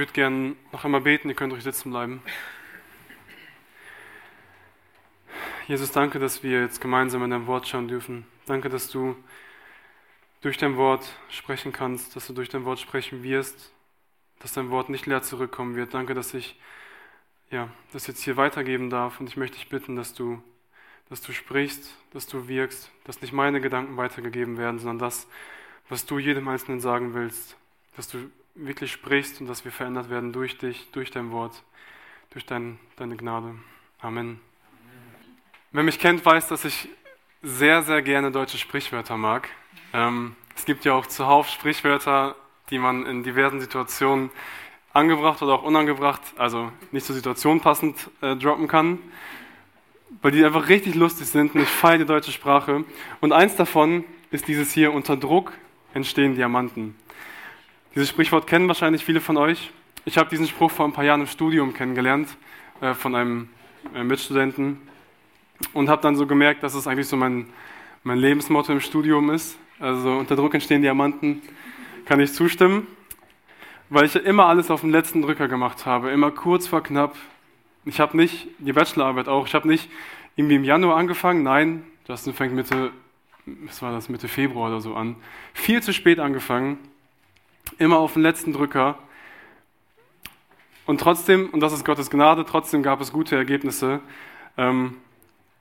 würde gerne noch einmal beten, ihr könnt euch sitzen bleiben. Jesus, danke, dass wir jetzt gemeinsam in dein Wort schauen dürfen. Danke, dass du durch dein Wort sprechen kannst, dass du durch dein Wort sprechen wirst, dass dein Wort nicht leer zurückkommen wird. Danke, dass ich ja, das jetzt hier weitergeben darf und ich möchte dich bitten, dass du, dass du sprichst, dass du wirkst, dass nicht meine Gedanken weitergegeben werden, sondern das, was du jedem Einzelnen sagen willst, dass du wirklich sprichst und dass wir verändert werden durch dich, durch dein Wort, durch dein, deine Gnade. Amen. Wer mich kennt, weiß, dass ich sehr, sehr gerne deutsche Sprichwörter mag. Ähm, es gibt ja auch zuhauf Sprichwörter, die man in diversen Situationen angebracht oder auch unangebracht, also nicht zur Situation passend, äh, droppen kann, weil die einfach richtig lustig sind und ich feiere die deutsche Sprache. Und eins davon ist dieses hier, unter Druck entstehen Diamanten. Dieses Sprichwort kennen wahrscheinlich viele von euch. Ich habe diesen Spruch vor ein paar Jahren im Studium kennengelernt äh, von einem äh, Mitstudenten und habe dann so gemerkt, dass es eigentlich so mein, mein Lebensmotto im Studium ist. Also unter Druck entstehen Diamanten, kann ich zustimmen, weil ich immer alles auf den letzten Drücker gemacht habe, immer kurz vor knapp. Ich habe nicht, die Bachelorarbeit auch, ich habe nicht irgendwie im Januar angefangen, nein, das fängt Mitte, was war das, Mitte Februar oder so an. Viel zu spät angefangen, immer auf den letzten Drücker. Und trotzdem, und das ist Gottes Gnade, trotzdem gab es gute Ergebnisse. Ähm,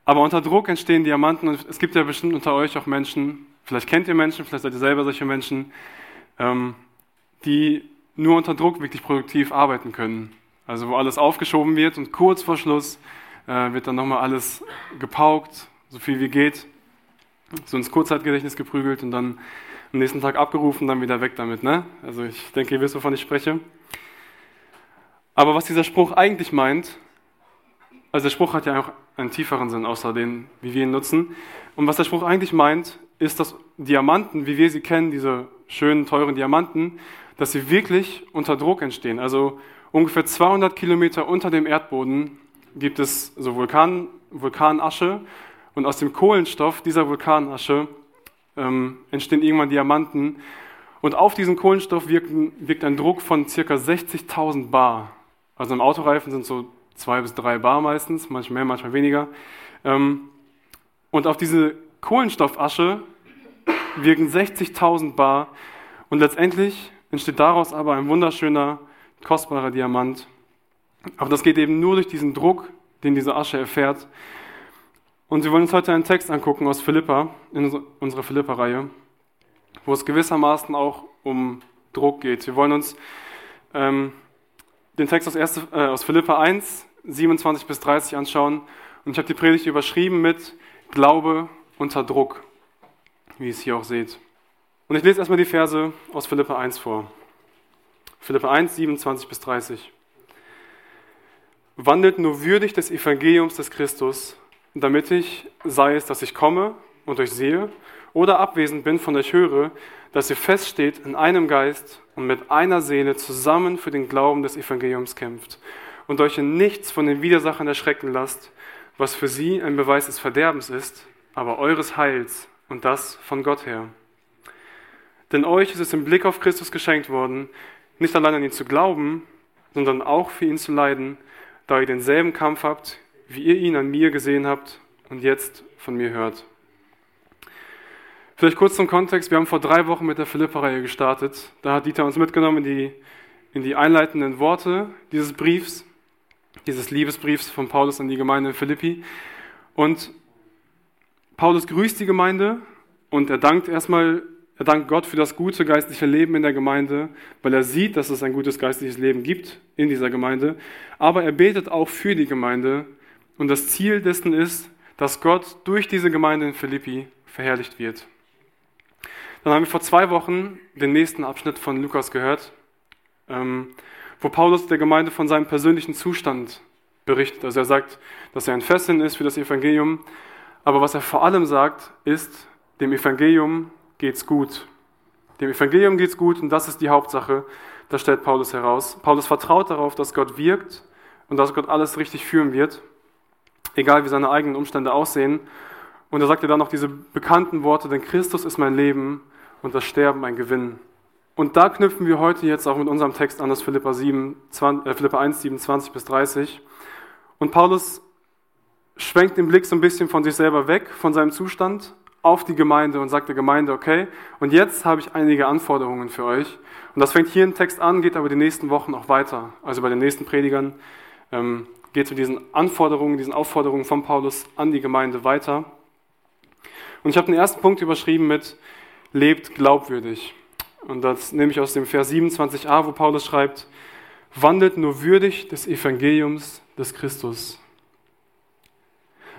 aber unter Druck entstehen Diamanten und es gibt ja bestimmt unter euch auch Menschen, vielleicht kennt ihr Menschen, vielleicht seid ihr selber solche Menschen, ähm, die nur unter Druck wirklich produktiv arbeiten können. Also wo alles aufgeschoben wird und kurz vor Schluss äh, wird dann nochmal alles gepaukt, so viel wie geht, so ins Kurzzeitgedächtnis geprügelt und dann am nächsten Tag abgerufen, dann wieder weg damit. Ne? Also ich denke, ihr wisst, wovon ich spreche. Aber was dieser Spruch eigentlich meint, also der Spruch hat ja auch einen tieferen Sinn, außer den, wie wir ihn nutzen. Und was der Spruch eigentlich meint, ist, dass Diamanten, wie wir sie kennen, diese schönen, teuren Diamanten, dass sie wirklich unter Druck entstehen. Also ungefähr 200 Kilometer unter dem Erdboden gibt es so Vulkan, Vulkanasche und aus dem Kohlenstoff dieser Vulkanasche ähm, entstehen irgendwann Diamanten. Und auf diesen Kohlenstoff wirken, wirkt ein Druck von ca. 60.000 Bar. Also im Autoreifen sind so zwei bis drei Bar meistens, manchmal mehr, manchmal weniger. Ähm, und auf diese Kohlenstoffasche wirken 60.000 Bar. Und letztendlich entsteht daraus aber ein wunderschöner, kostbarer Diamant. Aber das geht eben nur durch diesen Druck, den diese Asche erfährt. Und wir wollen uns heute einen Text angucken aus Philippa, in unserer Philippa-Reihe, wo es gewissermaßen auch um Druck geht. Wir wollen uns ähm, den Text aus, erste, äh, aus Philippa 1, 27 bis 30 anschauen. Und ich habe die Predigt überschrieben mit Glaube unter Druck, wie ihr es hier auch seht. Und ich lese erstmal die Verse aus Philippa 1 vor. Philippa 1, 27 bis 30. Wandelt nur würdig des Evangeliums des Christus, damit ich, sei es, dass ich komme und euch sehe, oder abwesend bin, von euch höre, dass ihr feststeht in einem Geist und mit einer Seele zusammen für den Glauben des Evangeliums kämpft und euch in nichts von den Widersachern erschrecken lasst, was für sie ein Beweis des Verderbens ist, aber eures Heils und das von Gott her. Denn euch ist es im Blick auf Christus geschenkt worden, nicht allein an ihn zu glauben, sondern auch für ihn zu leiden, da ihr denselben Kampf habt, wie ihr ihn an mir gesehen habt und jetzt von mir hört. Vielleicht kurz zum Kontext. Wir haben vor drei Wochen mit der Philippa-Reihe gestartet. Da hat Dieter uns mitgenommen in die, in die einleitenden Worte dieses Briefs, dieses Liebesbriefs von Paulus an die Gemeinde in Philippi. Und Paulus grüßt die Gemeinde und er dankt erstmal, er dankt Gott für das gute geistliche Leben in der Gemeinde, weil er sieht, dass es ein gutes geistliches Leben gibt in dieser Gemeinde. Aber er betet auch für die Gemeinde und das Ziel dessen ist, dass Gott durch diese Gemeinde in Philippi verherrlicht wird. Dann haben wir vor zwei Wochen den nächsten Abschnitt von Lukas gehört, ähm, wo Paulus der Gemeinde von seinem persönlichen Zustand berichtet. Also er sagt, dass er ein Fesseln ist für das Evangelium, aber was er vor allem sagt, ist, dem Evangelium geht's gut. Dem Evangelium geht's gut und das ist die Hauptsache. Das stellt Paulus heraus. Paulus vertraut darauf, dass Gott wirkt und dass Gott alles richtig führen wird, egal wie seine eigenen Umstände aussehen. Und er sagte dann noch diese bekannten Worte, denn Christus ist mein Leben und das Sterben ein Gewinn. Und da knüpfen wir heute jetzt auch mit unserem Text an, das Philippa, 7, 20, äh, Philippa 1, 27 bis 30. Und Paulus schwenkt den Blick so ein bisschen von sich selber weg, von seinem Zustand, auf die Gemeinde und sagt der Gemeinde, okay, und jetzt habe ich einige Anforderungen für euch. Und das fängt hier im Text an, geht aber die nächsten Wochen auch weiter. Also bei den nächsten Predigern ähm, geht mit diesen Anforderungen, diesen Aufforderungen von Paulus an die Gemeinde weiter. Und ich habe den ersten Punkt überschrieben mit lebt glaubwürdig. Und das nehme ich aus dem Vers 27a, wo Paulus schreibt, wandelt nur würdig des Evangeliums des Christus.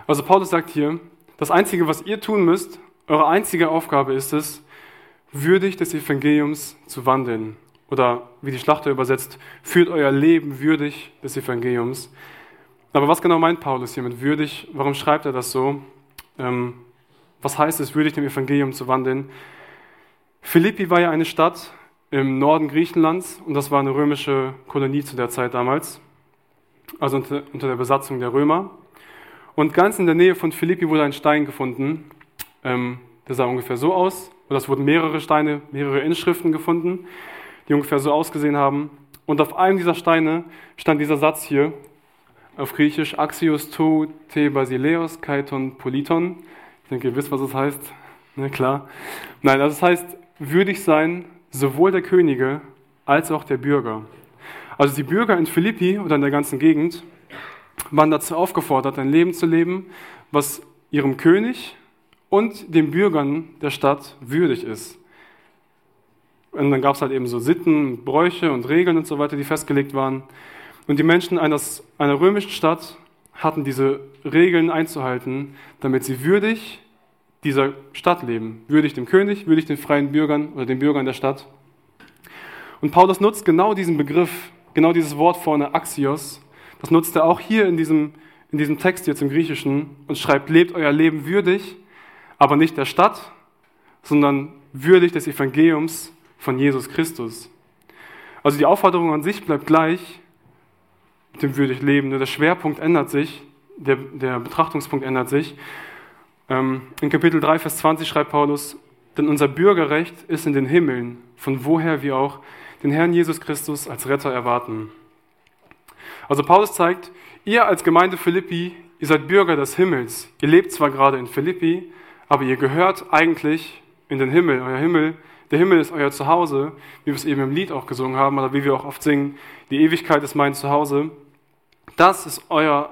Also Paulus sagt hier, das Einzige, was ihr tun müsst, eure einzige Aufgabe ist es, würdig des Evangeliums zu wandeln. Oder wie die Schlachter übersetzt, führt euer Leben würdig des Evangeliums. Aber was genau meint Paulus hier mit würdig? Warum schreibt er das so? Ähm, was heißt es, würdig dem Evangelium zu wandeln? Philippi war ja eine Stadt im Norden Griechenlands und das war eine römische Kolonie zu der Zeit damals, also unter, unter der Besatzung der Römer. Und ganz in der Nähe von Philippi wurde ein Stein gefunden, ähm, der sah ungefähr so aus. Und es wurden mehrere Steine, mehrere Inschriften gefunden, die ungefähr so ausgesehen haben. Und auf einem dieser Steine stand dieser Satz hier, auf Griechisch Axios to te basileos kaiton politon. Ich denke, ihr wisst, was das heißt. Ne, klar. Nein, also das heißt, würdig sein sowohl der Könige als auch der Bürger. Also die Bürger in Philippi oder in der ganzen Gegend waren dazu aufgefordert, ein Leben zu leben, was ihrem König und den Bürgern der Stadt würdig ist. Und dann gab es halt eben so Sitten, Bräuche und Regeln und so weiter, die festgelegt waren. Und die Menschen eines, einer römischen Stadt hatten diese Regeln einzuhalten, damit sie würdig dieser Stadt leben. Würdig dem König, würdig den freien Bürgern oder den Bürgern der Stadt. Und Paulus nutzt genau diesen Begriff, genau dieses Wort vorne, Axios. Das nutzt er auch hier in diesem, in diesem Text jetzt im Griechischen und schreibt, lebt euer Leben würdig, aber nicht der Stadt, sondern würdig des Evangeliums von Jesus Christus. Also die Aufforderung an sich bleibt gleich mit dem würdig Leben, nur der Schwerpunkt ändert sich, der, der Betrachtungspunkt ändert sich. Ähm, in Kapitel 3, Vers 20 schreibt Paulus, denn unser Bürgerrecht ist in den Himmeln, von woher wir auch den Herrn Jesus Christus als Retter erwarten. Also Paulus zeigt, ihr als Gemeinde Philippi, ihr seid Bürger des Himmels. Ihr lebt zwar gerade in Philippi, aber ihr gehört eigentlich in den Himmel. Euer Himmel, der Himmel ist euer Zuhause, wie wir es eben im Lied auch gesungen haben, oder wie wir auch oft singen, die Ewigkeit ist mein Zuhause. Das ist euer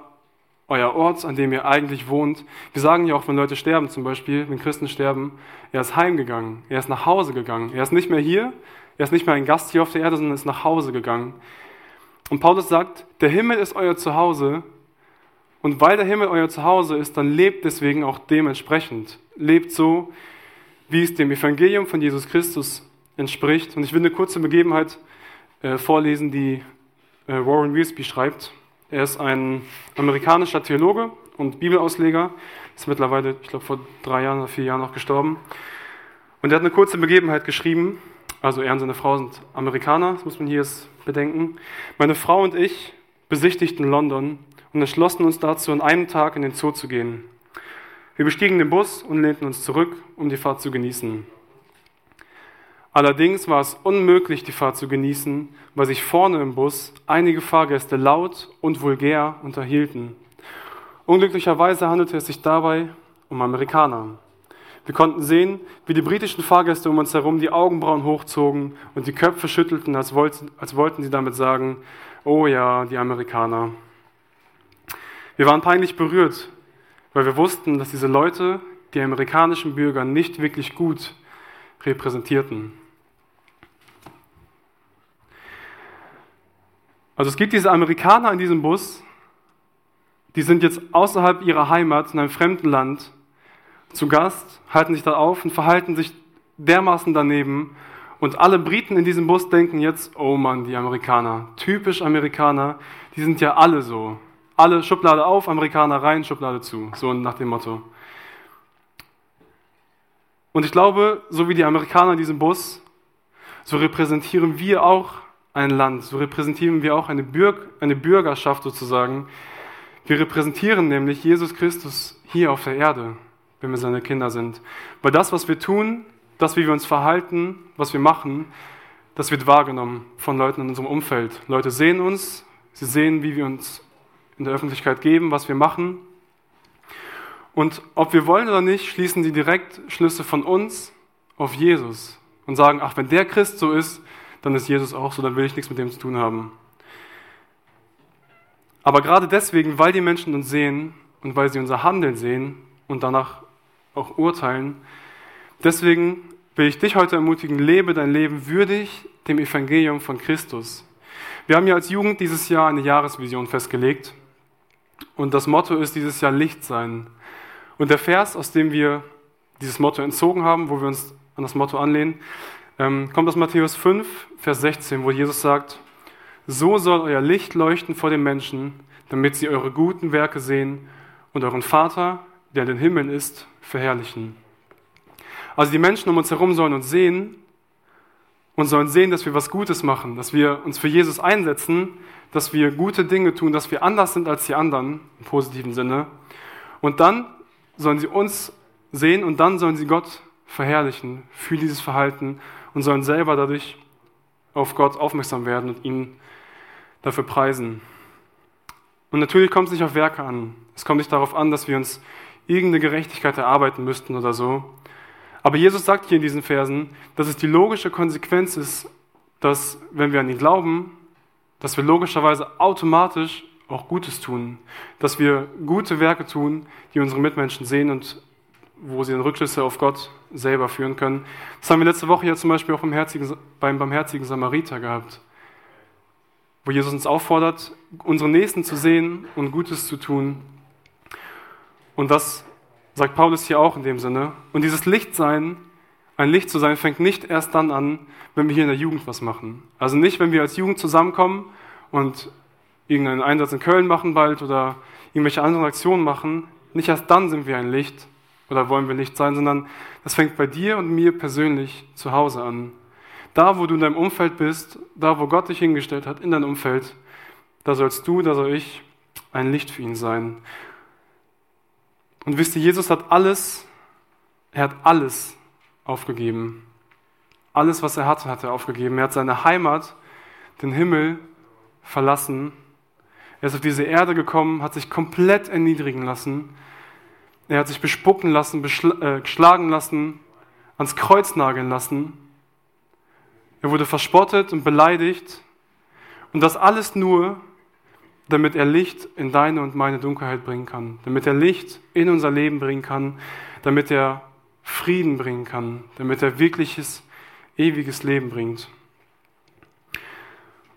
euer Ort, an dem ihr eigentlich wohnt. Wir sagen ja auch, wenn Leute sterben zum Beispiel, wenn Christen sterben, er ist heimgegangen, er ist nach Hause gegangen. Er ist nicht mehr hier, er ist nicht mehr ein Gast hier auf der Erde, sondern ist nach Hause gegangen. Und Paulus sagt, der Himmel ist euer Zuhause und weil der Himmel euer Zuhause ist, dann lebt deswegen auch dementsprechend. Lebt so, wie es dem Evangelium von Jesus Christus entspricht. Und ich will eine kurze Begebenheit äh, vorlesen, die äh, Warren Wiersbe schreibt. Er ist ein amerikanischer Theologe und Bibelausleger, ist mittlerweile, ich glaube, vor drei Jahren oder vier Jahren noch gestorben. Und er hat eine kurze Begebenheit geschrieben. Also er und seine Frau sind Amerikaner, das muss man hier jetzt bedenken. Meine Frau und ich besichtigten London und entschlossen uns dazu, an einem Tag in den Zoo zu gehen. Wir bestiegen den Bus und lehnten uns zurück, um die Fahrt zu genießen. Allerdings war es unmöglich, die Fahrt zu genießen, weil sich vorne im Bus einige Fahrgäste laut und vulgär unterhielten. Unglücklicherweise handelte es sich dabei um Amerikaner. Wir konnten sehen, wie die britischen Fahrgäste um uns herum die Augenbrauen hochzogen und die Köpfe schüttelten, als wollten, als wollten sie damit sagen, oh ja, die Amerikaner. Wir waren peinlich berührt, weil wir wussten, dass diese Leute die amerikanischen Bürger nicht wirklich gut repräsentierten. Also es gibt diese Amerikaner in diesem Bus, die sind jetzt außerhalb ihrer Heimat in einem fremden Land zu Gast, halten sich da auf und verhalten sich dermaßen daneben. Und alle Briten in diesem Bus denken jetzt, oh Mann, die Amerikaner, typisch Amerikaner, die sind ja alle so. Alle Schublade auf, Amerikaner rein, Schublade zu, so nach dem Motto. Und ich glaube, so wie die Amerikaner in diesem Bus, so repräsentieren wir auch ein Land, so repräsentieren wir auch eine, Bürg eine Bürgerschaft sozusagen. Wir repräsentieren nämlich Jesus Christus hier auf der Erde, wenn wir seine Kinder sind. Weil das, was wir tun, das, wie wir uns verhalten, was wir machen, das wird wahrgenommen von Leuten in unserem Umfeld. Leute sehen uns, sie sehen, wie wir uns in der Öffentlichkeit geben, was wir machen. Und ob wir wollen oder nicht, schließen sie direkt Schlüsse von uns auf Jesus und sagen, ach, wenn der Christ so ist, dann ist Jesus auch so, dann will ich nichts mit dem zu tun haben. Aber gerade deswegen, weil die Menschen uns sehen und weil sie unser Handeln sehen und danach auch urteilen, deswegen will ich dich heute ermutigen, lebe dein Leben würdig dem Evangelium von Christus. Wir haben ja als Jugend dieses Jahr eine Jahresvision festgelegt und das Motto ist dieses Jahr Licht sein. Und der Vers, aus dem wir dieses Motto entzogen haben, wo wir uns an das Motto anlehnen, ähm, kommt aus Matthäus 5, Vers 16, wo Jesus sagt, so soll euer Licht leuchten vor den Menschen, damit sie eure guten Werke sehen und euren Vater, der in den Himmeln ist, verherrlichen. Also die Menschen um uns herum sollen uns sehen und sollen sehen, dass wir was Gutes machen, dass wir uns für Jesus einsetzen, dass wir gute Dinge tun, dass wir anders sind als die anderen, im positiven Sinne. Und dann sollen sie uns sehen und dann sollen sie Gott verherrlichen für dieses Verhalten und sollen selber dadurch auf Gott aufmerksam werden und ihn dafür preisen. Und natürlich kommt es nicht auf Werke an. Es kommt nicht darauf an, dass wir uns irgendeine Gerechtigkeit erarbeiten müssten oder so, aber Jesus sagt hier in diesen Versen, dass es die logische Konsequenz ist, dass wenn wir an ihn glauben, dass wir logischerweise automatisch auch Gutes tun, dass wir gute Werke tun, die unsere Mitmenschen sehen und wo sie dann Rückschlüsse auf Gott selber führen können. Das haben wir letzte Woche ja zum Beispiel auch beim, Herzigen, beim barmherzigen Samariter gehabt, wo Jesus uns auffordert, unsere Nächsten zu sehen und Gutes zu tun. Und das sagt Paulus hier auch in dem Sinne. Und dieses Lichtsein, ein Licht zu sein, fängt nicht erst dann an, wenn wir hier in der Jugend was machen. Also nicht, wenn wir als Jugend zusammenkommen und irgendeinen Einsatz in Köln machen bald oder irgendwelche anderen Aktionen machen. Nicht erst dann sind wir ein Licht oder wollen wir Licht sein, sondern das fängt bei dir und mir persönlich zu Hause an. Da, wo du in deinem Umfeld bist, da, wo Gott dich hingestellt hat, in deinem Umfeld, da sollst du, da soll ich ein Licht für ihn sein. Und wisst ihr, Jesus hat alles, er hat alles aufgegeben. Alles, was er hatte, hat er aufgegeben. Er hat seine Heimat, den Himmel, verlassen. Er ist auf diese Erde gekommen, hat sich komplett erniedrigen lassen. Er hat sich bespucken lassen, äh, geschlagen lassen, ans Kreuz nageln lassen. Er wurde verspottet und beleidigt. Und das alles nur, damit er Licht in deine und meine Dunkelheit bringen kann, damit er Licht in unser Leben bringen kann, damit er Frieden bringen kann, damit er wirkliches, ewiges Leben bringt.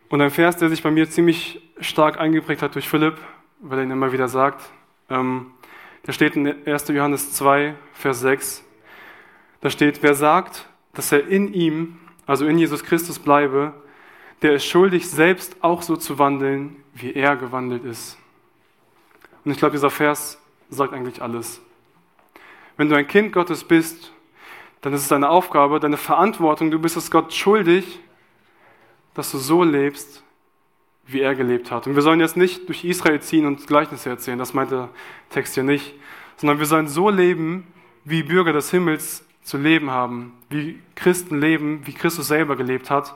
Und ein Vers, der sich bei mir ziemlich stark eingeprägt hat durch Philipp, weil er ihn immer wieder sagt, ähm, der steht in 1. Johannes 2, Vers 6. Da steht, wer sagt, dass er in ihm, also in Jesus Christus bleibe, der ist schuldig, selbst auch so zu wandeln, wie er gewandelt ist. Und ich glaube, dieser Vers sagt eigentlich alles. Wenn du ein Kind Gottes bist, dann ist es deine Aufgabe, deine Verantwortung, du bist es Gott schuldig, dass du so lebst, wie er gelebt hat. Und wir sollen jetzt nicht durch Israel ziehen und Gleichnisse erzählen, das meint der Text hier nicht, sondern wir sollen so leben, wie Bürger des Himmels zu leben haben, wie Christen leben, wie Christus selber gelebt hat.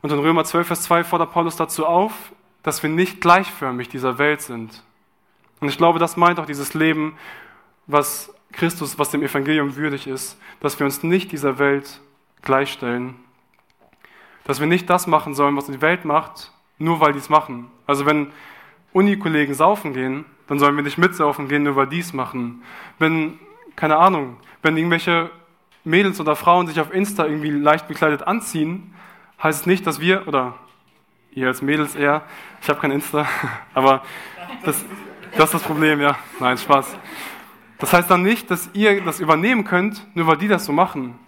Und in Römer 12, Vers 2 fordert Paulus dazu auf, dass wir nicht gleichförmig dieser Welt sind. Und ich glaube, das meint auch dieses Leben, was Christus, was dem Evangelium würdig ist, dass wir uns nicht dieser Welt gleichstellen. Dass wir nicht das machen sollen, was die Welt macht, nur weil die es machen. Also wenn Unikollegen saufen gehen, dann sollen wir nicht mitsaufen gehen, nur weil die es machen. Wenn, keine Ahnung, wenn irgendwelche Mädels oder Frauen sich auf Insta irgendwie leicht bekleidet anziehen, heißt es nicht, dass wir, oder ihr als Mädels eher, ich habe kein Insta, aber das, das ist das Problem, ja. Nein, Spaß. Das heißt dann nicht, dass ihr das übernehmen könnt, nur weil die das so machen.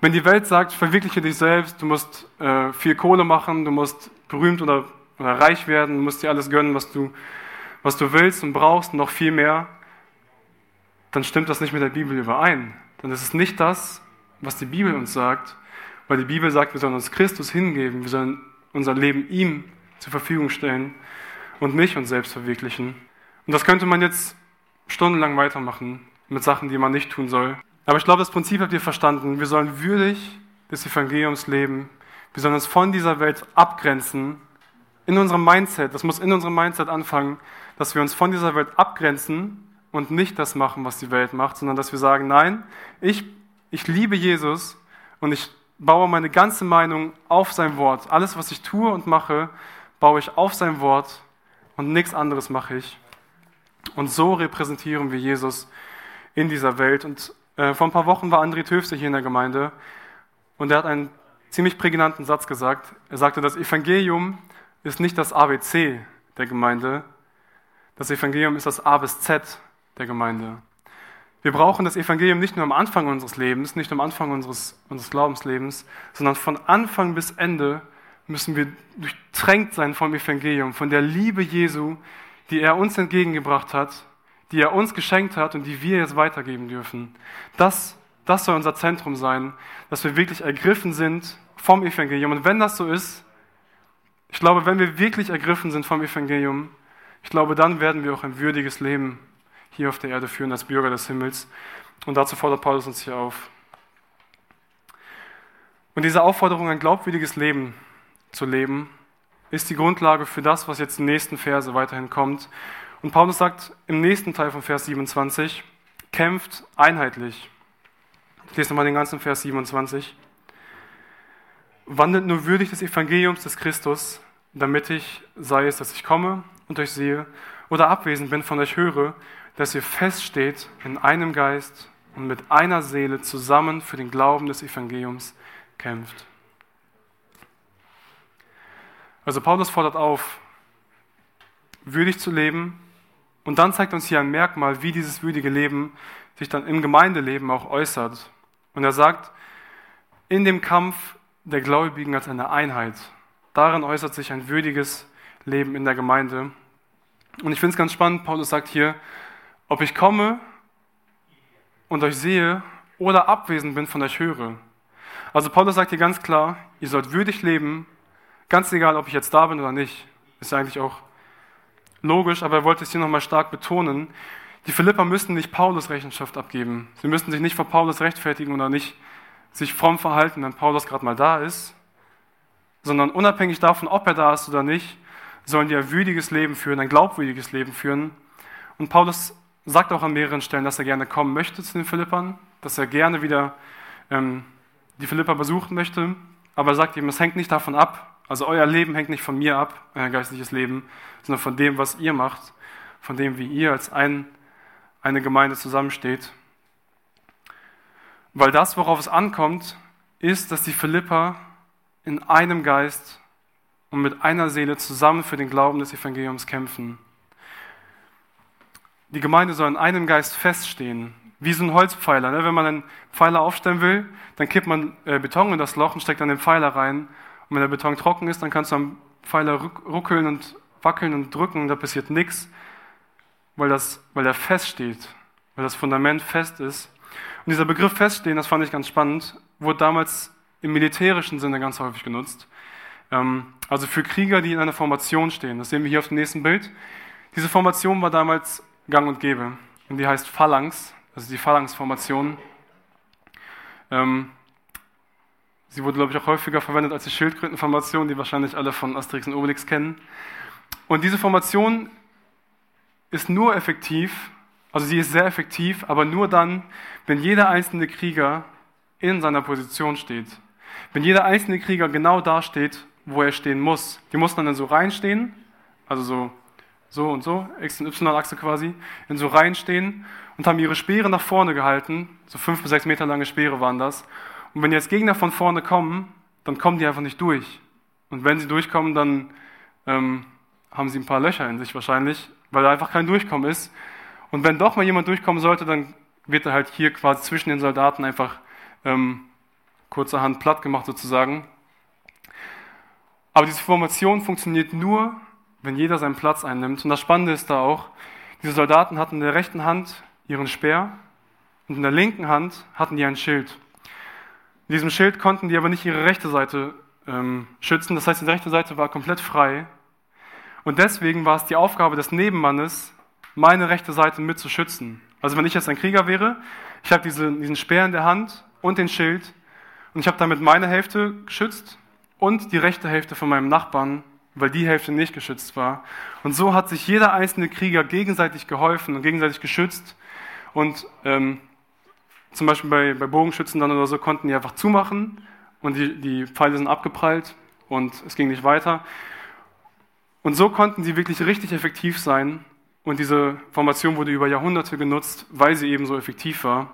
Wenn die Welt sagt, verwirkliche dich selbst, du musst äh, viel Kohle machen, du musst berühmt oder, oder reich werden, du musst dir alles gönnen, was du, was du willst und brauchst, und noch viel mehr, dann stimmt das nicht mit der Bibel überein. Dann ist es nicht das, was die Bibel uns sagt, weil die Bibel sagt, wir sollen uns Christus hingeben, wir sollen unser Leben ihm zur Verfügung stellen und nicht uns selbst verwirklichen. Und das könnte man jetzt stundenlang weitermachen mit Sachen, die man nicht tun soll. Aber ich glaube, das Prinzip habt ihr verstanden. Wir sollen würdig des Evangeliums leben, Wir sollen uns von dieser Welt abgrenzen. In unserem Mindset, das muss in unserem Mindset anfangen, dass wir uns von dieser Welt abgrenzen und nicht das machen, was die Welt macht, sondern dass wir sagen, nein, ich, ich liebe Jesus und ich baue meine ganze Meinung auf sein Wort. Alles, was ich tue und mache, baue ich auf sein Wort und nichts anderes mache ich. Und so repräsentieren wir Jesus in dieser Welt. Und äh, vor ein paar Wochen war André Töfse hier in der Gemeinde und er hat einen ziemlich prägnanten Satz gesagt. Er sagte, das Evangelium ist nicht das ABC der Gemeinde, das Evangelium ist das A bis Z der Gemeinde. Wir brauchen das Evangelium nicht nur am Anfang unseres Lebens, nicht nur am Anfang unseres, unseres Glaubenslebens, sondern von Anfang bis Ende müssen wir durchtränkt sein vom Evangelium, von der Liebe Jesu, die er uns entgegengebracht hat, die er uns geschenkt hat und die wir jetzt weitergeben dürfen. Das, das soll unser Zentrum sein, dass wir wirklich ergriffen sind vom Evangelium. Und wenn das so ist, ich glaube, wenn wir wirklich ergriffen sind vom Evangelium, ich glaube, dann werden wir auch ein würdiges Leben hier auf der Erde führen als Bürger des Himmels. Und dazu fordert Paulus uns hier auf. Und diese Aufforderung, ein glaubwürdiges Leben zu leben, ist die Grundlage für das, was jetzt den nächsten Verse weiterhin kommt. Und Paulus sagt im nächsten Teil von Vers 27, kämpft einheitlich. Ich lese nochmal den ganzen Vers 27. Wandelt nur würdig des Evangeliums des Christus, damit ich, sei es, dass ich komme und euch sehe, oder abwesend bin, von euch höre, dass ihr feststeht in einem Geist und mit einer Seele zusammen für den Glauben des Evangeliums kämpft. Also Paulus fordert auf, würdig zu leben und dann zeigt uns hier ein Merkmal, wie dieses würdige Leben sich dann im Gemeindeleben auch äußert. Und er sagt, in dem Kampf der Gläubigen als eine Einheit, darin äußert sich ein würdiges Leben in der Gemeinde. Und ich finde es ganz spannend, Paulus sagt hier, ob ich komme und euch sehe oder abwesend bin von euch höre. Also Paulus sagt hier ganz klar, ihr sollt würdig leben, ganz egal, ob ich jetzt da bin oder nicht. Ist eigentlich auch logisch, aber er wollte es hier nochmal stark betonen. Die Philipper müssten nicht Paulus Rechenschaft abgeben. Sie müssten sich nicht vor Paulus rechtfertigen oder nicht sich fromm verhalten, wenn Paulus gerade mal da ist, sondern unabhängig davon, ob er da ist oder nicht, sollen die ein würdiges Leben führen, ein glaubwürdiges Leben führen. Und Paulus sagt auch an mehreren Stellen, dass er gerne kommen möchte zu den Philippern, dass er gerne wieder ähm, die Philipper besuchen möchte, aber er sagt ihm, es hängt nicht davon ab, also euer Leben hängt nicht von mir ab, euer geistliches Leben, sondern von dem, was ihr macht, von dem, wie ihr als ein, eine Gemeinde zusammensteht. Weil das, worauf es ankommt, ist, dass die Philipper in einem Geist und mit einer Seele zusammen für den Glauben des Evangeliums kämpfen. Die Gemeinde soll in einem Geist feststehen, wie so ein Holzpfeiler. Ne? Wenn man einen Pfeiler aufstellen will, dann kippt man äh, Beton in das Loch und steckt dann den Pfeiler rein. Und wenn der Beton trocken ist, dann kannst du am Pfeiler ruckeln und wackeln und drücken und da passiert nichts, weil, das, weil der feststeht, weil das Fundament fest ist. Und dieser Begriff feststehen, das fand ich ganz spannend, wurde damals im militärischen Sinne ganz häufig genutzt. Ähm, also für Krieger, die in einer Formation stehen. Das sehen wir hier auf dem nächsten Bild. Diese Formation war damals gang und gäbe. Und die heißt Phalanx, also die Phalanx-Formation. Ähm, sie wurde, glaube ich, auch häufiger verwendet als die Schildkrötenformation, die wahrscheinlich alle von Asterix und Obelix kennen. Und diese Formation ist nur effektiv, also sie ist sehr effektiv, aber nur dann, wenn jeder einzelne Krieger in seiner Position steht. Wenn jeder einzelne Krieger genau da steht, wo er stehen muss. Die mussten dann so reinstehen, also so so und so, X- und Y-Achse quasi, in so Reihen stehen und haben ihre Speere nach vorne gehalten, so fünf bis sechs Meter lange Speere waren das. Und wenn jetzt Gegner von vorne kommen, dann kommen die einfach nicht durch. Und wenn sie durchkommen, dann ähm, haben sie ein paar Löcher in sich wahrscheinlich, weil da einfach kein Durchkommen ist. Und wenn doch mal jemand durchkommen sollte, dann wird er halt hier quasi zwischen den Soldaten einfach ähm, kurzerhand platt gemacht sozusagen. Aber diese Formation funktioniert nur, wenn jeder seinen Platz einnimmt. Und das Spannende ist da auch, diese Soldaten hatten in der rechten Hand ihren Speer und in der linken Hand hatten die ein Schild. In diesem Schild konnten die aber nicht ihre rechte Seite ähm, schützen. Das heißt, die rechte Seite war komplett frei. Und deswegen war es die Aufgabe des Nebenmannes, meine rechte Seite mit zu schützen. Also wenn ich jetzt ein Krieger wäre, ich habe diese, diesen Speer in der Hand und den Schild und ich habe damit meine Hälfte geschützt und die rechte Hälfte von meinem Nachbarn, weil die Hälfte nicht geschützt war. Und so hat sich jeder einzelne Krieger gegenseitig geholfen und gegenseitig geschützt. Und ähm, zum Beispiel bei, bei Bogenschützen dann oder so konnten die einfach zumachen und die, die Pfeile sind abgeprallt und es ging nicht weiter. Und so konnten sie wirklich richtig effektiv sein. Und diese Formation wurde über Jahrhunderte genutzt, weil sie eben so effektiv war.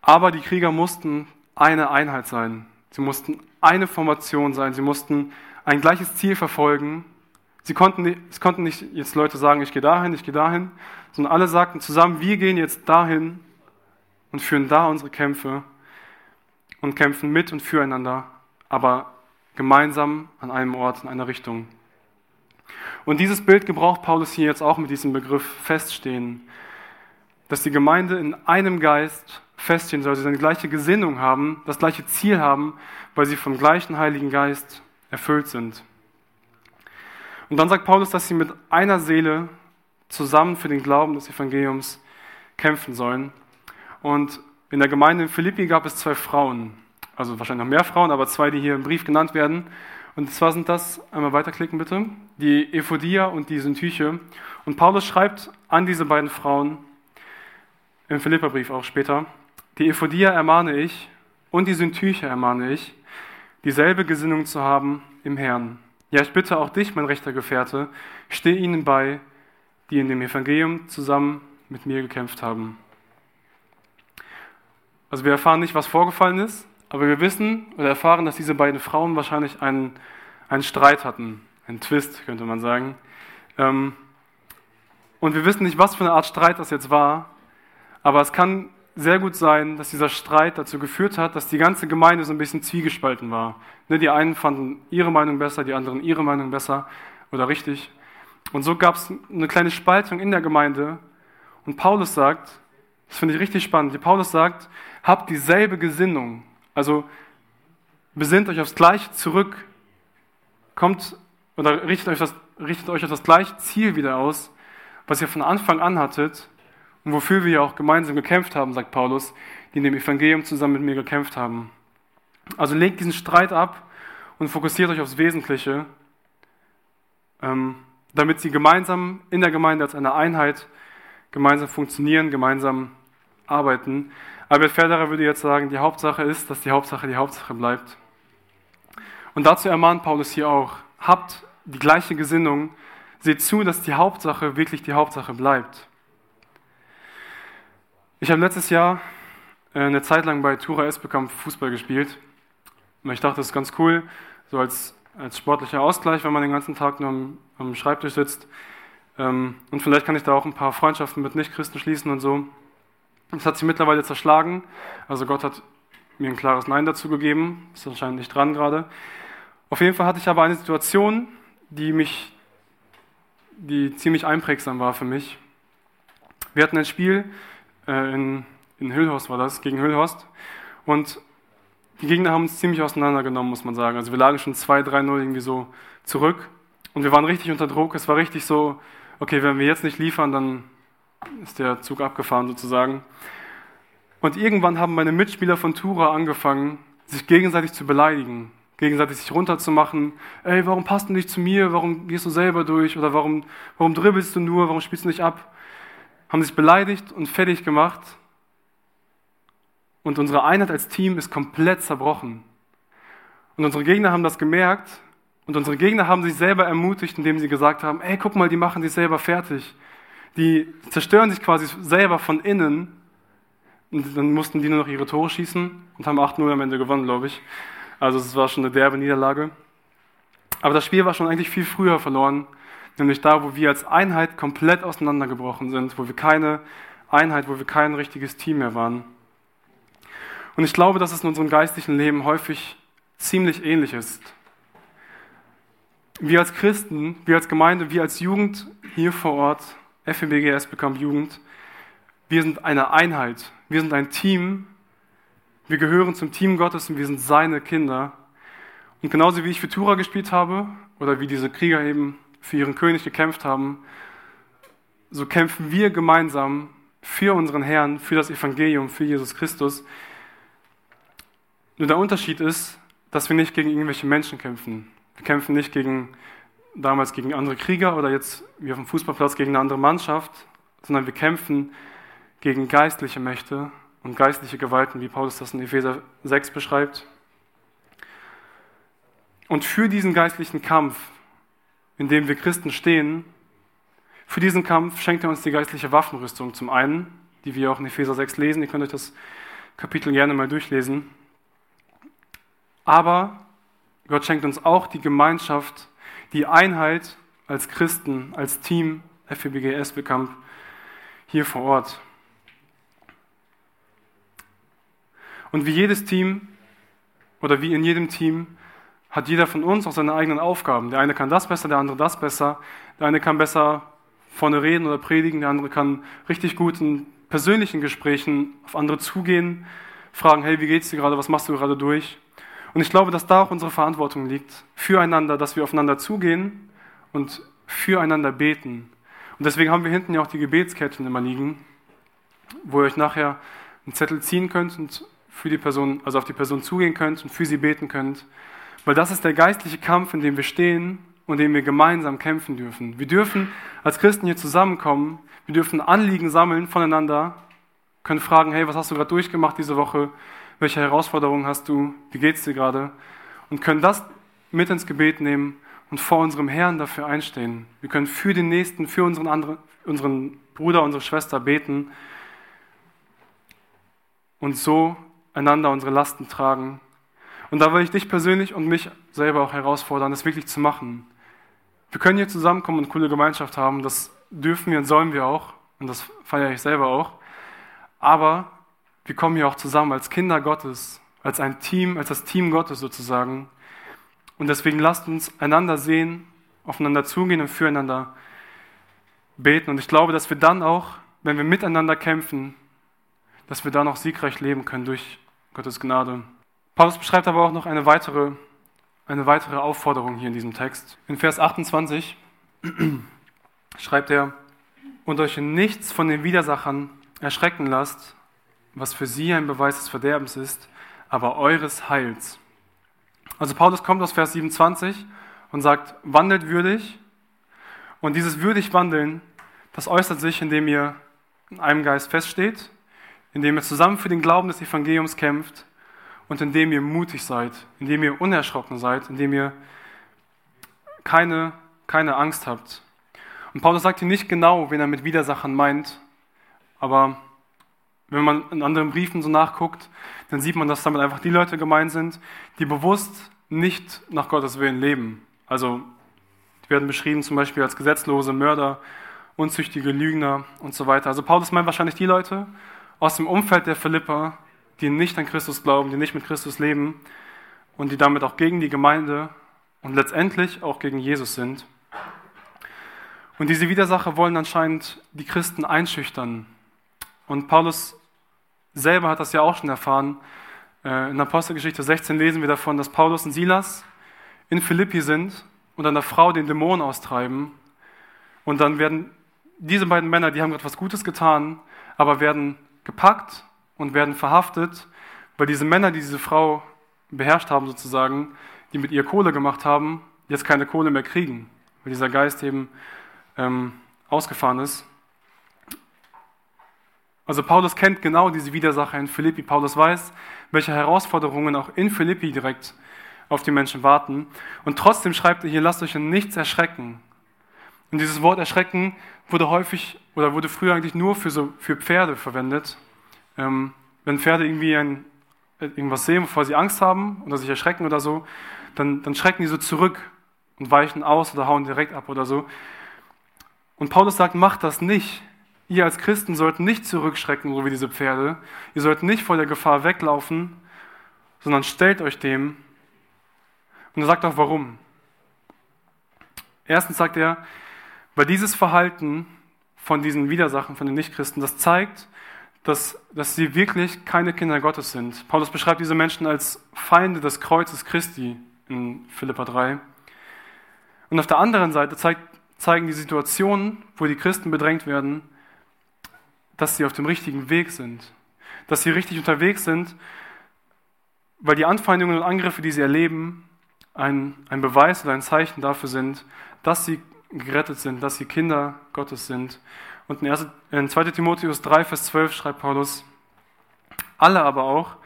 Aber die Krieger mussten eine Einheit sein. Sie mussten eine Formation sein. Sie mussten ein gleiches Ziel verfolgen. Sie konnten nicht, es konnten nicht jetzt Leute sagen, ich gehe dahin, ich gehe dahin, sondern alle sagten zusammen, wir gehen jetzt dahin und führen da unsere Kämpfe und kämpfen mit und füreinander, aber gemeinsam an einem Ort, in einer Richtung. Und dieses Bild gebraucht Paulus hier jetzt auch mit diesem Begriff feststehen, dass die Gemeinde in einem Geist feststehen soll, sie eine gleiche Gesinnung haben, das gleiche Ziel haben, weil sie vom gleichen Heiligen Geist erfüllt sind. Und dann sagt Paulus, dass sie mit einer Seele zusammen für den Glauben des Evangeliums kämpfen sollen. Und in der Gemeinde in Philippi gab es zwei Frauen, also wahrscheinlich noch mehr Frauen, aber zwei, die hier im Brief genannt werden. Und zwar sind das, einmal weiterklicken bitte, die Ephodia und die Syntyche. Und Paulus schreibt an diese beiden Frauen, im Philipperbrief auch später, die Ephodia ermahne ich und die Syntyche ermahne ich, dieselbe Gesinnung zu haben im Herrn. Ja, ich bitte auch dich, mein rechter Gefährte, steh ihnen bei, die in dem Evangelium zusammen mit mir gekämpft haben. Also wir erfahren nicht, was vorgefallen ist, aber wir wissen oder erfahren, dass diese beiden Frauen wahrscheinlich einen, einen Streit hatten, einen Twist, könnte man sagen. Ähm, und wir wissen nicht, was für eine Art Streit das jetzt war, aber es kann sehr gut sein, dass dieser Streit dazu geführt hat, dass die ganze Gemeinde so ein bisschen zwiegespalten war. Ne, die einen fanden ihre Meinung besser, die anderen ihre Meinung besser oder richtig. Und so gab es eine kleine Spaltung in der Gemeinde. Und Paulus sagt, das finde ich richtig spannend, Paulus sagt, habt dieselbe Gesinnung. Also besinnt euch aufs Gleiche zurück, kommt oder richtet euch, das, richtet euch auf das gleiche Ziel wieder aus, was ihr von Anfang an hattet und wofür wir ja auch gemeinsam gekämpft haben, sagt Paulus, die in dem Evangelium zusammen mit mir gekämpft haben. Also legt diesen Streit ab und fokussiert euch aufs Wesentliche, ähm, damit sie gemeinsam in der Gemeinde als eine Einheit gemeinsam funktionieren, gemeinsam arbeiten. Albert Ferderer würde jetzt sagen, die Hauptsache ist, dass die Hauptsache die Hauptsache bleibt. Und dazu ermahnt Paulus hier auch, habt die gleiche Gesinnung, seht zu, dass die Hauptsache wirklich die Hauptsache bleibt. Ich habe letztes Jahr äh, eine Zeit lang bei Tura Esbekamp Fußball gespielt. Ich dachte, das ist ganz cool, so als, als sportlicher Ausgleich, wenn man den ganzen Tag nur am, am Schreibtisch sitzt. Ähm, und vielleicht kann ich da auch ein paar Freundschaften mit Nichtchristen schließen und so. Das hat sich mittlerweile zerschlagen. Also Gott hat mir ein klares Nein dazu gegeben. Ist anscheinend nicht dran gerade. Auf jeden Fall hatte ich aber eine Situation, die mich, die ziemlich einprägsam war für mich. Wir hatten ein Spiel äh, in, in Hüllhorst war das, gegen Hüllhorst. Und die Gegner haben uns ziemlich auseinandergenommen, muss man sagen. Also wir lagen schon 2-3-0 irgendwie so zurück. Und wir waren richtig unter Druck. Es war richtig so, okay, wenn wir jetzt nicht liefern, dann ist der Zug abgefahren sozusagen. Und irgendwann haben meine Mitspieler von Tura angefangen, sich gegenseitig zu beleidigen, gegenseitig sich runterzumachen. Ey, warum passt du nicht zu mir? Warum gehst du selber durch? Oder warum, warum dribbelst du nur? Warum spielst du nicht ab? Haben sich beleidigt und fertig gemacht. Und unsere Einheit als Team ist komplett zerbrochen. Und unsere Gegner haben das gemerkt. Und unsere Gegner haben sich selber ermutigt, indem sie gesagt haben, ey, guck mal, die machen sich selber fertig die zerstören sich quasi selber von innen. Und dann mussten die nur noch ihre Tore schießen und haben 8-0 am Ende gewonnen, glaube ich. Also es war schon eine derbe Niederlage. Aber das Spiel war schon eigentlich viel früher verloren, nämlich da, wo wir als Einheit komplett auseinandergebrochen sind, wo wir keine Einheit, wo wir kein richtiges Team mehr waren. Und ich glaube, dass es in unserem geistlichen Leben häufig ziemlich ähnlich ist. Wir als Christen, wir als Gemeinde, wir als Jugend hier vor Ort FMBGS bekommt Jugend. Wir sind eine Einheit. Wir sind ein Team. Wir gehören zum Team Gottes und wir sind seine Kinder. Und genauso wie ich für Tura gespielt habe oder wie diese Krieger eben für ihren König gekämpft haben, so kämpfen wir gemeinsam für unseren Herrn, für das Evangelium, für Jesus Christus. Nur der Unterschied ist, dass wir nicht gegen irgendwelche Menschen kämpfen. Wir kämpfen nicht gegen, damals gegen andere Krieger oder jetzt wie auf dem Fußballplatz gegen eine andere Mannschaft, sondern wir kämpfen gegen geistliche Mächte und geistliche Gewalten, wie Paulus das in Epheser 6 beschreibt. Und für diesen geistlichen Kampf, in dem wir Christen stehen, für diesen Kampf schenkt er uns die geistliche Waffenrüstung zum einen, die wir auch in Epheser 6 lesen. Ihr könnt euch das Kapitel gerne mal durchlesen. Aber Gott schenkt uns auch die Gemeinschaft, die Einheit als Christen, als Team FEBG Esbekamp hier vor Ort. Und wie jedes Team oder wie in jedem Team hat jeder von uns auch seine eigenen Aufgaben. Der eine kann das besser, der andere das besser. Der eine kann besser vorne reden oder predigen, der andere kann richtig gut in persönlichen Gesprächen auf andere zugehen, fragen, hey, wie geht's dir gerade, was machst du gerade durch? Und ich glaube, dass da auch unsere Verantwortung liegt, füreinander, dass wir aufeinander zugehen und füreinander beten. Und deswegen haben wir hinten ja auch die Gebetskettchen immer liegen, wo ihr euch nachher einen Zettel ziehen könnt und für die Person, also auf die Person zugehen könnt und für sie beten könnt. Weil das ist der geistliche Kampf, in dem wir stehen und in dem wir gemeinsam kämpfen dürfen. Wir dürfen als Christen hier zusammenkommen, wir dürfen Anliegen sammeln voneinander, können fragen, hey, was hast du gerade durchgemacht diese Woche? Welche Herausforderungen hast du, wie geht es dir gerade? Und können das mit ins Gebet nehmen und vor unserem Herrn dafür einstehen. Wir können für den Nächsten, für unseren, anderen, unseren Bruder, unsere Schwester beten und so einander unsere Lasten tragen. Und da will ich dich persönlich und mich selber auch herausfordern, das wirklich zu machen. Wir können hier zusammenkommen und eine coole Gemeinschaft haben, das dürfen wir und sollen wir auch, und das feiere ich selber auch. Aber wir kommen hier auch zusammen als Kinder Gottes, als ein Team, als das Team Gottes sozusagen. Und deswegen lasst uns einander sehen, aufeinander zugehen und füreinander beten. Und ich glaube, dass wir dann auch, wenn wir miteinander kämpfen, dass wir dann auch siegreich leben können durch Gottes Gnade. Paulus beschreibt aber auch noch eine weitere, eine weitere Aufforderung hier in diesem Text. In Vers 28 schreibt er, und euch in nichts von den Widersachern erschrecken lasst, was für sie ein Beweis des Verderbens ist, aber eures Heils. Also Paulus kommt aus Vers 27 und sagt, wandelt würdig. Und dieses würdig wandeln, das äußert sich, indem ihr in einem Geist feststeht, indem ihr zusammen für den Glauben des Evangeliums kämpft und indem ihr mutig seid, indem ihr unerschrocken seid, indem ihr keine, keine Angst habt. Und Paulus sagt hier nicht genau, wen er mit Widersachern meint, aber wenn man in anderen Briefen so nachguckt, dann sieht man, dass damit einfach die Leute gemeint sind, die bewusst nicht nach Gottes Willen leben. Also die werden beschrieben zum Beispiel als gesetzlose Mörder, unzüchtige Lügner und so weiter. Also Paulus meint wahrscheinlich die Leute aus dem Umfeld der Philipper, die nicht an Christus glauben, die nicht mit Christus leben und die damit auch gegen die Gemeinde und letztendlich auch gegen Jesus sind. Und diese Widersacher wollen anscheinend die Christen einschüchtern, und Paulus selber hat das ja auch schon erfahren. Äh, in Apostelgeschichte 16 lesen wir davon, dass Paulus und Silas in Philippi sind und einer Frau den Dämon austreiben. Und dann werden diese beiden Männer, die haben gerade was Gutes getan, aber werden gepackt und werden verhaftet, weil diese Männer, die diese Frau beherrscht haben sozusagen, die mit ihr Kohle gemacht haben, jetzt keine Kohle mehr kriegen, weil dieser Geist eben ähm, ausgefahren ist. Also Paulus kennt genau diese Widersacher in Philippi. Paulus weiß, welche Herausforderungen auch in Philippi direkt auf die Menschen warten. Und trotzdem schreibt er hier, lasst euch in nichts erschrecken. Und dieses Wort erschrecken wurde häufig oder wurde früher eigentlich nur für, so, für Pferde verwendet. Ähm, wenn Pferde irgendwie ein, irgendwas sehen, bevor sie Angst haben oder sich erschrecken oder so, dann, dann schrecken die so zurück und weichen aus oder hauen direkt ab oder so. Und Paulus sagt, macht das nicht. Ihr als Christen sollt nicht zurückschrecken, so wie diese Pferde. Ihr sollt nicht vor der Gefahr weglaufen, sondern stellt euch dem. Und er sagt auch warum. Erstens sagt er, weil dieses Verhalten von diesen Widersachen, von den Nichtchristen, das zeigt, dass, dass sie wirklich keine Kinder Gottes sind. Paulus beschreibt diese Menschen als Feinde des Kreuzes Christi in Philippa 3. Und auf der anderen Seite zeigt, zeigen die Situationen, wo die Christen bedrängt werden, dass sie auf dem richtigen Weg sind, dass sie richtig unterwegs sind weil die Anfeindungen und Angriffe, die sie erleben, ein, ein Beweis oder ein Zeichen dafür sind, dass sie gerettet sind, dass sie Kinder Gottes sind. Und in, 1, in 2 Timotheus 3, Vers 12 schreibt Paulus, alle aber auch,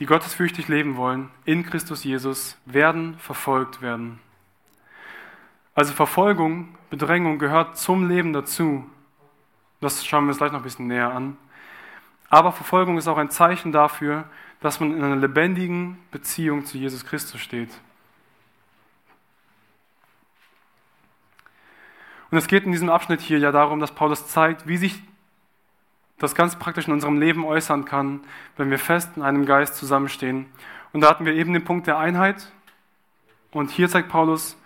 die gottesfürchtig leben wollen, in Christus Jesus, werden verfolgt werden. Also Verfolgung, Bedrängung gehört zum Leben dazu. Das schauen wir uns gleich noch ein bisschen näher an. Aber Verfolgung ist auch ein Zeichen dafür, dass man in einer lebendigen Beziehung zu Jesus Christus steht. Und es geht in diesem Abschnitt hier ja darum, dass Paulus zeigt, wie sich das ganz praktisch in unserem Leben äußern kann, wenn wir fest in einem Geist zusammenstehen. Und da hatten wir eben den Punkt der Einheit. Und hier zeigt Paulus,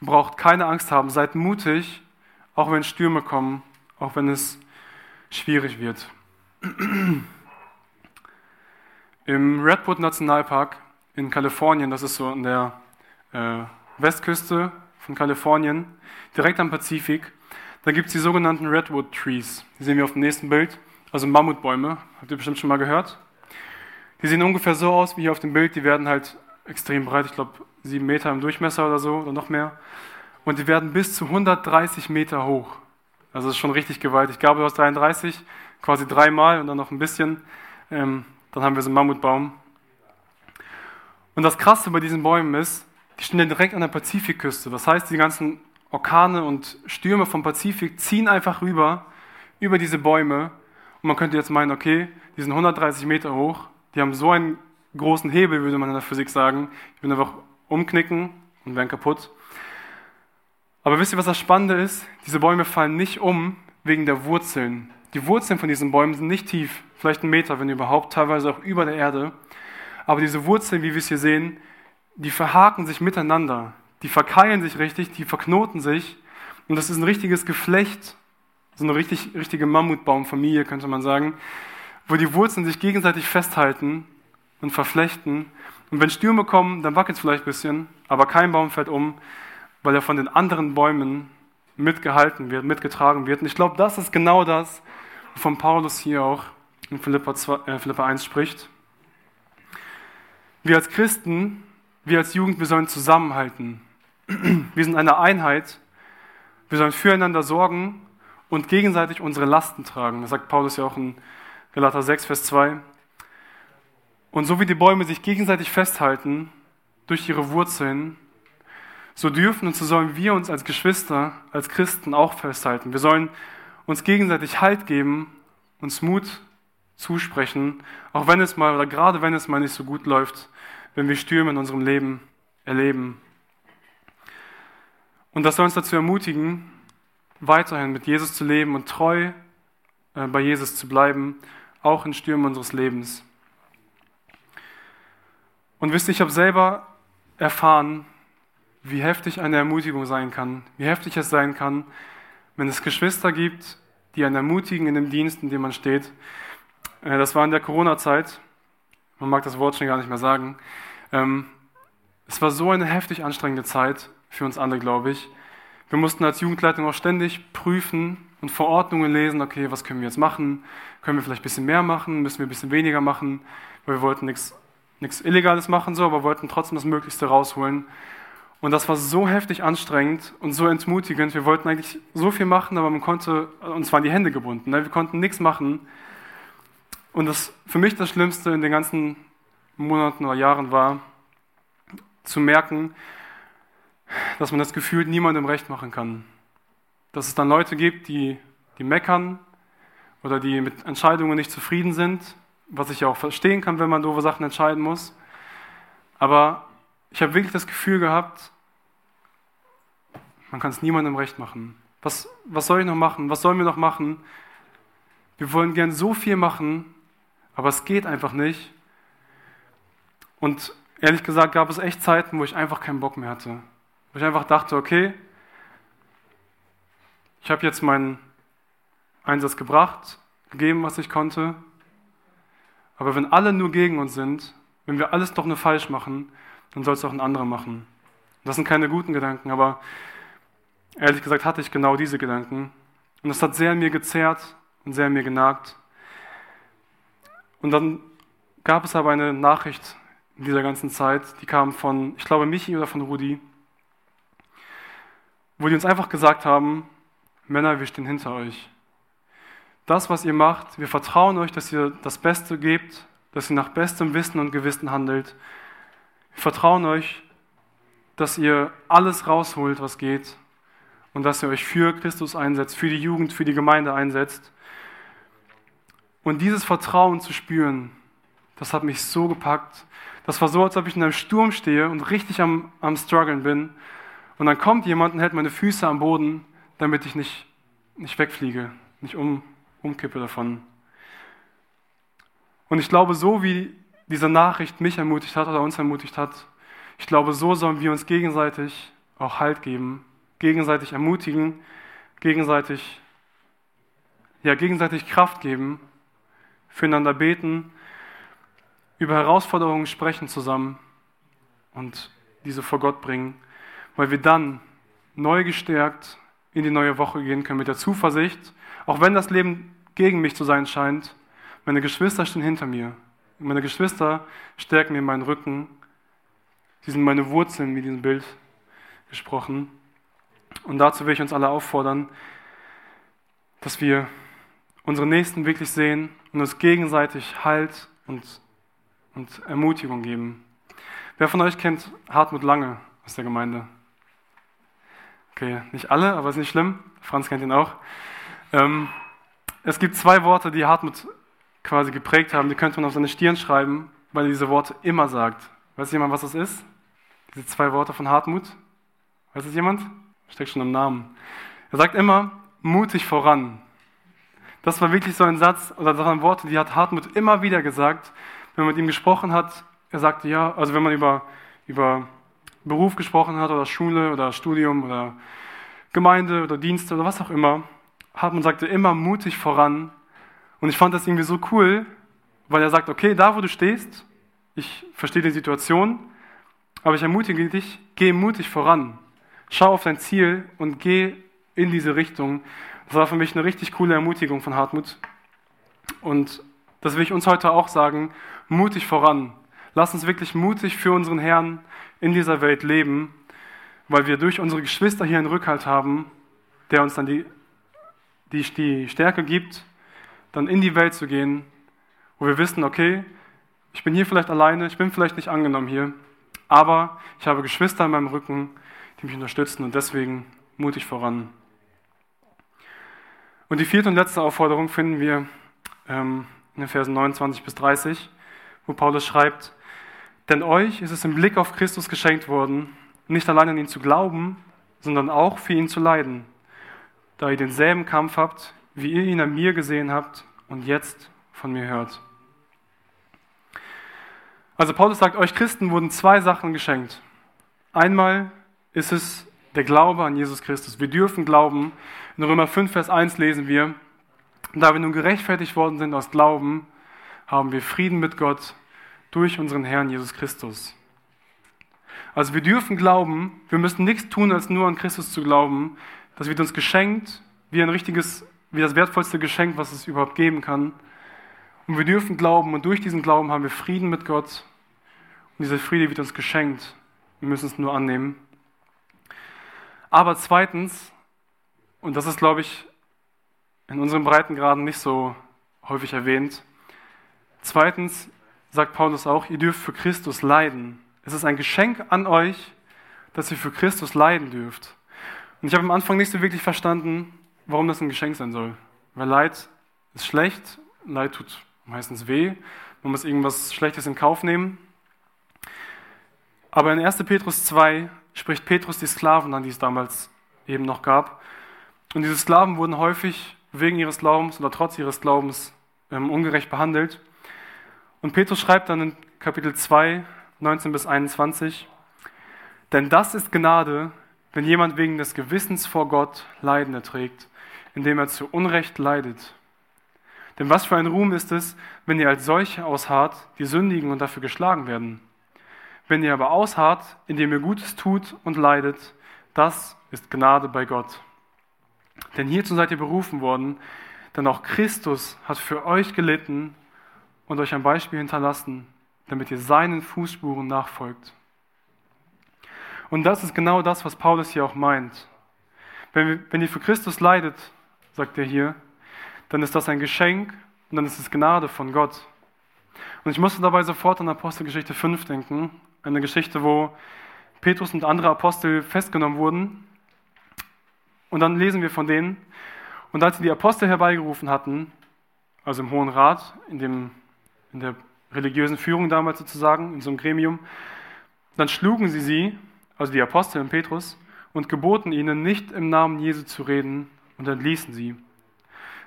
braucht keine Angst haben, seid mutig, auch wenn Stürme kommen, auch wenn es schwierig wird. Im Redwood Nationalpark in Kalifornien, das ist so an der äh, Westküste von Kalifornien, direkt am Pazifik, da gibt es die sogenannten Redwood Trees. Die sehen wir auf dem nächsten Bild, also Mammutbäume, habt ihr bestimmt schon mal gehört. Die sehen ungefähr so aus wie hier auf dem Bild, die werden halt extrem breit, ich glaube sieben Meter im Durchmesser oder so oder noch mehr. Und die werden bis zu 130 Meter hoch. Also das ist schon richtig gewaltig. Gabriel aus 33, quasi dreimal und dann noch ein bisschen. Ähm, dann haben wir so einen Mammutbaum. Und das Krasse bei diesen Bäumen ist, die stehen ja direkt an der Pazifikküste. Das heißt, die ganzen Orkane und Stürme vom Pazifik ziehen einfach rüber, über diese Bäume. Und man könnte jetzt meinen, okay, die sind 130 Meter hoch, die haben so einen großen Hebel, würde man in der Physik sagen. Die würden einfach umknicken und werden kaputt. Aber wisst ihr, was das Spannende ist? Diese Bäume fallen nicht um wegen der Wurzeln. Die Wurzeln von diesen Bäumen sind nicht tief, vielleicht einen Meter, wenn überhaupt, teilweise auch über der Erde. Aber diese Wurzeln, wie wir es hier sehen, die verhaken sich miteinander. Die verkeilen sich richtig, die verknoten sich. Und das ist ein richtiges Geflecht, so eine richtig, richtige Mammutbaumfamilie, könnte man sagen, wo die Wurzeln sich gegenseitig festhalten und verflechten. Und wenn Stürme kommen, dann wackelt es vielleicht ein bisschen, aber kein Baum fällt um, weil er von den anderen Bäumen mitgehalten wird, mitgetragen wird. Und ich glaube, das ist genau das, wovon Paulus hier auch in Philippa, 2, äh, Philippa 1 spricht. Wir als Christen, wir als Jugend, wir sollen zusammenhalten. Wir sind eine Einheit. Wir sollen füreinander sorgen und gegenseitig unsere Lasten tragen. Das sagt Paulus ja auch in Galater 6, Vers 2. Und so wie die Bäume sich gegenseitig festhalten durch ihre Wurzeln, so dürfen und so sollen wir uns als Geschwister, als Christen auch festhalten. Wir sollen uns gegenseitig Halt geben, uns Mut zusprechen, auch wenn es mal oder gerade wenn es mal nicht so gut läuft, wenn wir Stürme in unserem Leben erleben. Und das soll uns dazu ermutigen, weiterhin mit Jesus zu leben und treu äh, bei Jesus zu bleiben, auch in Stürmen unseres Lebens. Und wisst ihr, ich habe selber erfahren, wie heftig eine Ermutigung sein kann, wie heftig es sein kann, wenn es Geschwister gibt, die einen ermutigen in dem Dienst, in dem man steht. Äh, das war in der Corona-Zeit, man mag das Wort schon gar nicht mehr sagen. Ähm, es war so eine heftig anstrengende Zeit für uns alle, glaube ich. Wir mussten als Jugendleitung auch ständig prüfen und Verordnungen lesen, okay, was können wir jetzt machen? Können wir vielleicht ein bisschen mehr machen? Müssen wir ein bisschen weniger machen? Weil wir wollten nichts Illegales machen, so, aber wollten trotzdem das Möglichste rausholen. Und das war so heftig anstrengend und so entmutigend. Wir wollten eigentlich so viel machen, aber man konnte, uns waren die Hände gebunden. Ne? Wir konnten nichts machen. Und das für mich das Schlimmste in den ganzen Monaten oder Jahren war, zu merken, dass man das Gefühl niemandem recht machen kann. Dass es dann Leute gibt, die, die meckern oder die mit Entscheidungen nicht zufrieden sind, was ich ja auch verstehen kann, wenn man doofe Sachen entscheiden muss. Aber ich habe wirklich das Gefühl gehabt, man kann es niemandem recht machen. Was, was soll ich noch machen? Was sollen wir noch machen? Wir wollen gern so viel machen, aber es geht einfach nicht. Und ehrlich gesagt gab es echt Zeiten, wo ich einfach keinen Bock mehr hatte. Wo ich einfach dachte, okay, ich habe jetzt meinen Einsatz gebracht, gegeben, was ich konnte. Aber wenn alle nur gegen uns sind, wenn wir alles doch nur falsch machen, dann soll es auch ein anderer machen. Das sind keine guten Gedanken, aber ehrlich gesagt hatte ich genau diese Gedanken. Und das hat sehr an mir gezerrt und sehr an mir genagt. Und dann gab es aber eine Nachricht in dieser ganzen Zeit. Die kamen von, ich glaube, Michi oder von Rudi, wo die uns einfach gesagt haben, Männer, wir stehen hinter euch. Das, was ihr macht, wir vertrauen euch, dass ihr das Beste gebt, dass ihr nach bestem Wissen und Gewissen handelt. Wir vertrauen euch, dass ihr alles rausholt, was geht und dass ihr euch für Christus einsetzt, für die Jugend, für die Gemeinde einsetzt. Und dieses Vertrauen zu spüren, das hat mich so gepackt. Das war so, als ob ich in einem Sturm stehe und richtig am, am struggeln bin. Und dann kommt jemand und hält meine Füße am Boden, damit ich nicht, nicht wegfliege, nicht um, umkippe davon. Und ich glaube, so wie diese Nachricht mich ermutigt hat oder uns ermutigt hat, ich glaube, so sollen wir uns gegenseitig auch Halt geben, gegenseitig ermutigen, gegenseitig, ja, gegenseitig Kraft geben, füreinander beten, über Herausforderungen sprechen zusammen und diese vor Gott bringen, weil wir dann neu gestärkt in die neue Woche gehen können mit der Zuversicht, auch wenn das Leben gegen mich zu sein scheint, meine Geschwister stehen hinter mir. Meine Geschwister stärken mir meinen Rücken. Sie sind meine Wurzeln, mit diesem Bild gesprochen. Und dazu will ich uns alle auffordern, dass wir unsere Nächsten wirklich sehen und uns gegenseitig Halt und, und Ermutigung geben. Wer von euch kennt Hartmut Lange aus der Gemeinde? Okay, nicht alle, aber ist nicht schlimm. Franz kennt ihn auch. Ähm, es gibt zwei Worte, die Hartmut quasi geprägt haben, die könnte man auf seine Stirn schreiben, weil er diese Worte immer sagt. Weiß jemand, was das ist? Diese zwei Worte von Hartmut? Weiß es jemand? Steckt schon im Namen. Er sagt immer, mutig voran. Das war wirklich so ein Satz oder so ein Worte, die hat Hartmut immer wieder gesagt, wenn man mit ihm gesprochen hat. Er sagte ja, also wenn man über, über Beruf gesprochen hat oder Schule oder Studium oder Gemeinde oder Dienste oder was auch immer, Hartmut sagte immer mutig voran, und ich fand das irgendwie so cool, weil er sagt, okay, da wo du stehst, ich verstehe die Situation, aber ich ermutige dich, geh mutig voran. Schau auf dein Ziel und geh in diese Richtung. Das war für mich eine richtig coole Ermutigung von Hartmut. Und das will ich uns heute auch sagen, mutig voran. Lass uns wirklich mutig für unseren Herrn in dieser Welt leben, weil wir durch unsere Geschwister hier einen Rückhalt haben, der uns dann die, die, die Stärke gibt, dann in die Welt zu gehen, wo wir wissen, okay, ich bin hier vielleicht alleine, ich bin vielleicht nicht angenommen hier, aber ich habe Geschwister in meinem Rücken, mich unterstützen und deswegen mutig voran. Und die vierte und letzte Aufforderung finden wir ähm, in den Versen 29 bis 30, wo Paulus schreibt, denn euch ist es im Blick auf Christus geschenkt worden, nicht allein an ihn zu glauben, sondern auch für ihn zu leiden, da ihr denselben Kampf habt, wie ihr ihn an mir gesehen habt und jetzt von mir hört. Also Paulus sagt, euch Christen wurden zwei Sachen geschenkt. Einmal ist es der Glaube an Jesus Christus. Wir dürfen glauben. In Römer 5, Vers 1 lesen wir, da wir nun gerechtfertigt worden sind aus Glauben, haben wir Frieden mit Gott durch unseren Herrn Jesus Christus. Also wir dürfen glauben, wir müssen nichts tun, als nur an Christus zu glauben. Das wird uns geschenkt wie ein richtiges wie das wertvollste Geschenk, was es überhaupt geben kann. Und wir dürfen glauben und durch diesen Glauben haben wir Frieden mit Gott. Und dieser Friede wird uns geschenkt. Wir müssen es nur annehmen. Aber zweitens, und das ist, glaube ich, in unseren Breitengraden nicht so häufig erwähnt, zweitens sagt Paulus auch, ihr dürft für Christus leiden. Es ist ein Geschenk an euch, dass ihr für Christus leiden dürft. Und ich habe am Anfang nicht so wirklich verstanden, warum das ein Geschenk sein soll. Weil Leid ist schlecht, Leid tut meistens weh, man muss irgendwas Schlechtes in Kauf nehmen. Aber in 1. Petrus 2 spricht Petrus die Sklaven an, die es damals eben noch gab. Und diese Sklaven wurden häufig wegen ihres Glaubens oder trotz ihres Glaubens ähm, ungerecht behandelt. Und Petrus schreibt dann in Kapitel 2, 19 bis 21, denn das ist Gnade, wenn jemand wegen des Gewissens vor Gott Leiden erträgt indem er zu Unrecht leidet. Denn was für ein Ruhm ist es, wenn ihr als solche ausharrt, die sündigen und dafür geschlagen werden. Wenn ihr aber ausharrt, indem ihr Gutes tut und leidet, das ist Gnade bei Gott. Denn hierzu seid ihr berufen worden, denn auch Christus hat für euch gelitten und euch ein Beispiel hinterlassen, damit ihr seinen Fußspuren nachfolgt. Und das ist genau das, was Paulus hier auch meint. Wenn, wenn ihr für Christus leidet, sagt er hier, dann ist das ein Geschenk und dann ist es Gnade von Gott. Und ich musste dabei sofort an Apostelgeschichte 5 denken, eine Geschichte, wo Petrus und andere Apostel festgenommen wurden. Und dann lesen wir von denen. Und als sie die Apostel herbeigerufen hatten, also im Hohen Rat, in, dem, in der religiösen Führung damals sozusagen, in so einem Gremium, dann schlugen sie sie, also die Apostel und Petrus, und geboten ihnen, nicht im Namen Jesu zu reden, und entließen sie.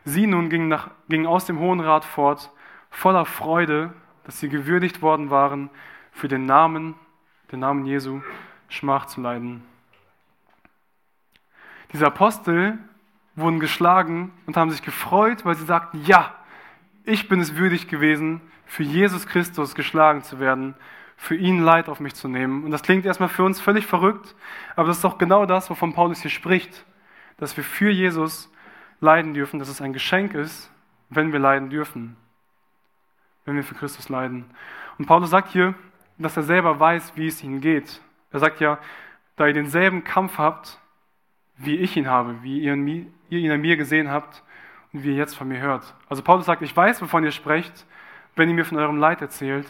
Sie nun gingen, nach, gingen aus dem Hohen Rat fort, voller Freude, dass sie gewürdigt worden waren, für den Namen, den Namen Jesu, Schmach zu leiden. Diese Apostel wurden geschlagen und haben sich gefreut, weil sie sagten, ja, ich bin es würdig gewesen, für Jesus Christus geschlagen zu werden, für ihn Leid auf mich zu nehmen. Und das klingt erstmal für uns völlig verrückt, aber das ist doch genau das, wovon Paulus hier spricht, dass wir für Jesus leiden dürfen, dass es ein Geschenk ist, wenn wir leiden dürfen, wenn wir für Christus leiden. Und Paulus sagt hier, dass er selber weiß, wie es ihnen geht. Er sagt ja, da ihr denselben Kampf habt, wie ich ihn habe, wie ihr ihn an mir gesehen habt und wie ihr jetzt von mir hört. Also Paulus sagt, ich weiß, wovon ihr sprecht, wenn ihr mir von eurem Leid erzählt,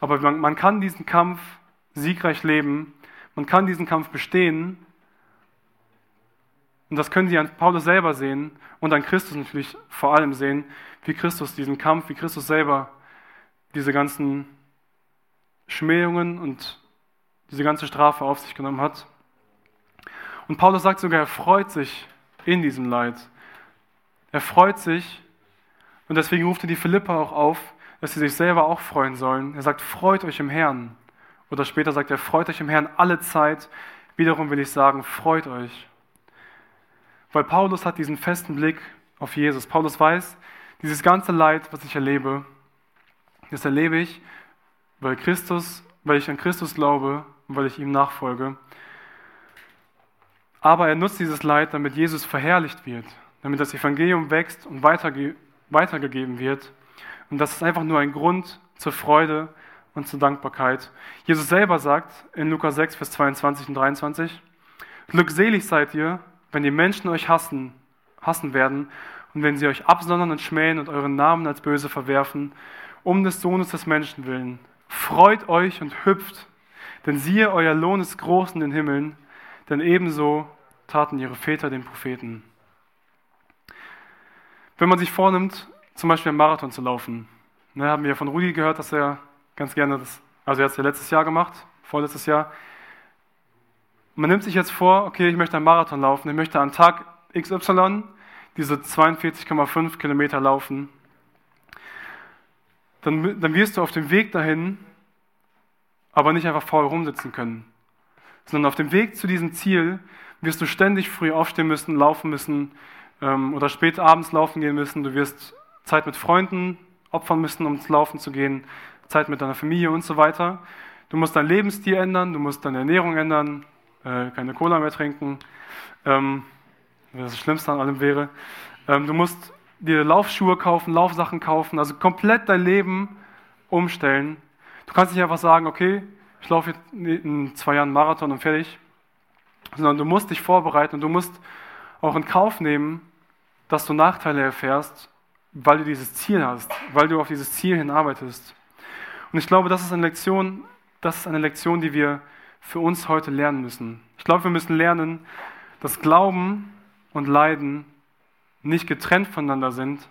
aber man, man kann diesen Kampf siegreich leben, man kann diesen Kampf bestehen und das können sie an Paulus selber sehen und an Christus natürlich vor allem sehen, wie Christus diesen Kampf, wie Christus selber diese ganzen Schmähungen und diese ganze Strafe auf sich genommen hat. Und Paulus sagt sogar, er freut sich in diesem Leid. Er freut sich und deswegen ruft er die Philippa auch auf, dass sie sich selber auch freuen sollen. Er sagt, freut euch im Herrn. Oder später sagt er, freut euch im Herrn alle Zeit. Wiederum will ich sagen, freut euch. Weil Paulus hat diesen festen Blick auf Jesus. Paulus weiß, dieses ganze Leid, was ich erlebe, das erlebe ich, weil Christus, weil ich an Christus glaube und weil ich ihm nachfolge. Aber er nutzt dieses Leid, damit Jesus verherrlicht wird, damit das Evangelium wächst und weiterge weitergegeben wird. Und das ist einfach nur ein Grund zur Freude und zur Dankbarkeit. Jesus selber sagt in Lukas 6, Vers 22 und 23, Glückselig seid ihr, wenn die Menschen euch hassen, hassen werden und wenn sie euch absondern und schmähen und euren Namen als böse verwerfen, um des Sohnes des Menschen willen. Freut euch und hüpft, denn siehe, euer Lohn ist groß in den Himmeln, denn ebenso taten ihre Väter den Propheten. Wenn man sich vornimmt, zum Beispiel einen Marathon zu laufen, ne, haben wir von Rudi gehört, dass er ganz gerne das, also er hat es ja letztes Jahr gemacht, vorletztes Jahr. Man nimmt sich jetzt vor, okay, ich möchte einen Marathon laufen, ich möchte an Tag XY diese 42,5 Kilometer laufen. Dann, dann wirst du auf dem Weg dahin aber nicht einfach faul rumsitzen können, sondern auf dem Weg zu diesem Ziel wirst du ständig früh aufstehen müssen, laufen müssen ähm, oder spät abends laufen gehen müssen. Du wirst Zeit mit Freunden opfern müssen, um ins Laufen zu gehen, Zeit mit deiner Familie und so weiter. Du musst deinen Lebensstil ändern, du musst deine Ernährung ändern, äh, keine Cola mehr trinken, ähm, was das Schlimmste an allem wäre. Ähm, du musst dir Laufschuhe kaufen, Laufsachen kaufen, also komplett dein Leben umstellen. Du kannst nicht einfach sagen, okay, ich laufe jetzt in zwei Jahren Marathon und fertig, sondern du musst dich vorbereiten und du musst auch in Kauf nehmen, dass du Nachteile erfährst, weil du dieses Ziel hast, weil du auf dieses Ziel hinarbeitest. Und ich glaube, das ist eine Lektion, das ist eine Lektion, die wir für uns heute lernen müssen. Ich glaube, wir müssen lernen, dass Glauben und Leiden nicht getrennt voneinander sind,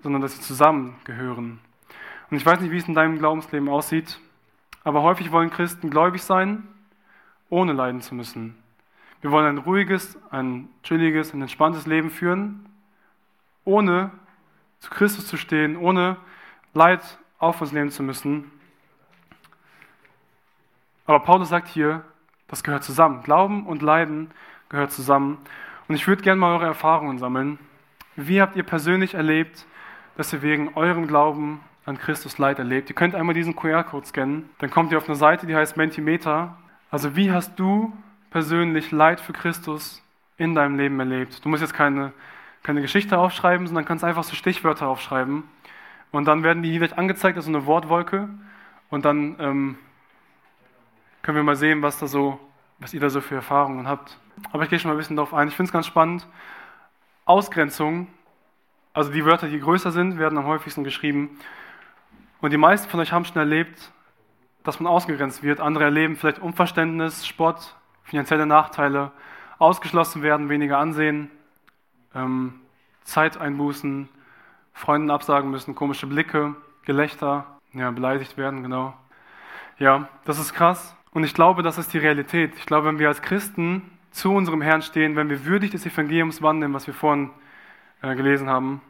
sondern dass sie zusammengehören. Und ich weiß nicht, wie es in deinem Glaubensleben aussieht, aber häufig wollen Christen gläubig sein, ohne leiden zu müssen. Wir wollen ein ruhiges, ein chilliges, ein entspanntes Leben führen, ohne zu Christus zu stehen, ohne Leid auf uns nehmen zu müssen. Aber Paulus sagt hier, das gehört zusammen. Glauben und Leiden gehört zusammen. Und ich würde gerne mal eure Erfahrungen sammeln. Wie habt ihr persönlich erlebt, dass ihr wegen eurem Glauben an Christus Leid erlebt? Ihr könnt einmal diesen QR-Code scannen. Dann kommt ihr auf eine Seite, die heißt Mentimeter. Also wie hast du persönlich Leid für Christus in deinem Leben erlebt? Du musst jetzt keine, keine Geschichte aufschreiben, sondern kannst einfach so Stichwörter aufschreiben, Und dann werden die hier gleich angezeigt als so eine Wortwolke. Und dann ähm, können wir mal sehen, was, da so, was ihr da so für Erfahrungen habt. Aber ich gehe schon mal ein bisschen darauf ein. Ich finde es ganz spannend. Ausgrenzung, also die Wörter, die größer sind, werden am häufigsten geschrieben. Und die meisten von euch haben schon erlebt, dass man ausgegrenzt wird. Andere erleben vielleicht Unverständnis, Spott, finanzielle Nachteile, ausgeschlossen werden, weniger Ansehen, ähm, Zeiteinbußen, Freunden absagen müssen, komische Blicke, Gelächter, ja, beleidigt werden, genau. Ja, das ist krass. Und ich glaube, das ist die Realität. Ich glaube, wenn wir als Christen zu unserem Herrn stehen, wenn wir würdig des Evangeliums wandeln, was wir vorhin äh, gelesen haben,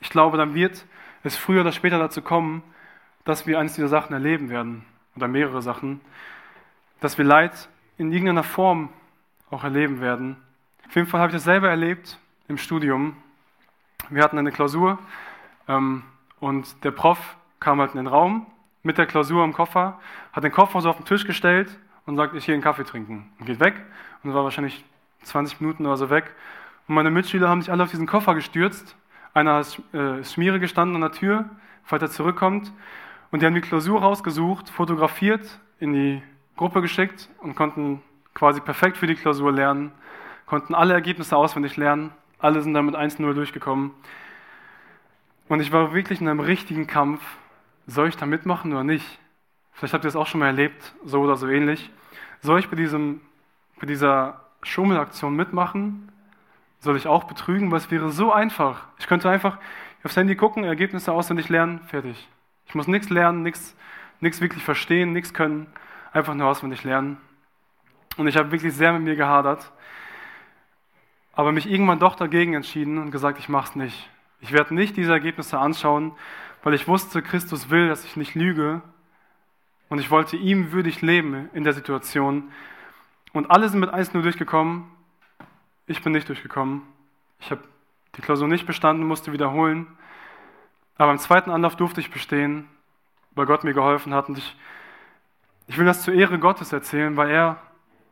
ich glaube, dann wird es früher oder später dazu kommen, dass wir eines dieser Sachen erleben werden, oder mehrere Sachen, dass wir Leid in irgendeiner Form auch erleben werden. Auf jeden Fall habe ich das selber erlebt im Studium. Wir hatten eine Klausur ähm, und der Prof kam halt in den Raum mit der Klausur im Koffer, hat den Koffer so auf den Tisch gestellt und sagt, ich gehe einen Kaffee trinken. Und geht weg und war wahrscheinlich 20 Minuten oder so weg. Und meine Mitschüler haben sich alle auf diesen Koffer gestürzt. Einer ist äh, Schmiere gestanden an der Tür, falls er zurückkommt. Und die haben die Klausur rausgesucht, fotografiert, in die Gruppe geschickt und konnten quasi perfekt für die Klausur lernen, konnten alle Ergebnisse auswendig lernen. Alle sind damit 1-0 durchgekommen. Und ich war wirklich in einem richtigen Kampf. Soll ich da mitmachen oder nicht? Vielleicht habt ihr das auch schon mal erlebt, so oder so ähnlich. Soll ich bei, diesem, bei dieser Schummelaktion mitmachen? Soll ich auch betrügen? Weil es wäre so einfach. Ich könnte einfach aufs Handy gucken, Ergebnisse auswendig lernen, fertig. Ich muss nichts lernen, nichts, nichts wirklich verstehen, nichts können, einfach nur auswendig lernen. Und ich habe wirklich sehr mit mir gehadert, aber mich irgendwann doch dagegen entschieden und gesagt, ich mache es nicht. Ich werde nicht diese Ergebnisse anschauen, weil ich wusste, Christus will, dass ich nicht lüge. Und ich wollte ihm würdig leben in der Situation. Und alle sind mit 1 nur durchgekommen. Ich bin nicht durchgekommen. Ich habe die Klausur nicht bestanden, musste wiederholen. Aber im zweiten Anlauf durfte ich bestehen, weil Gott mir geholfen hat. Und ich, ich will das zur Ehre Gottes erzählen, weil er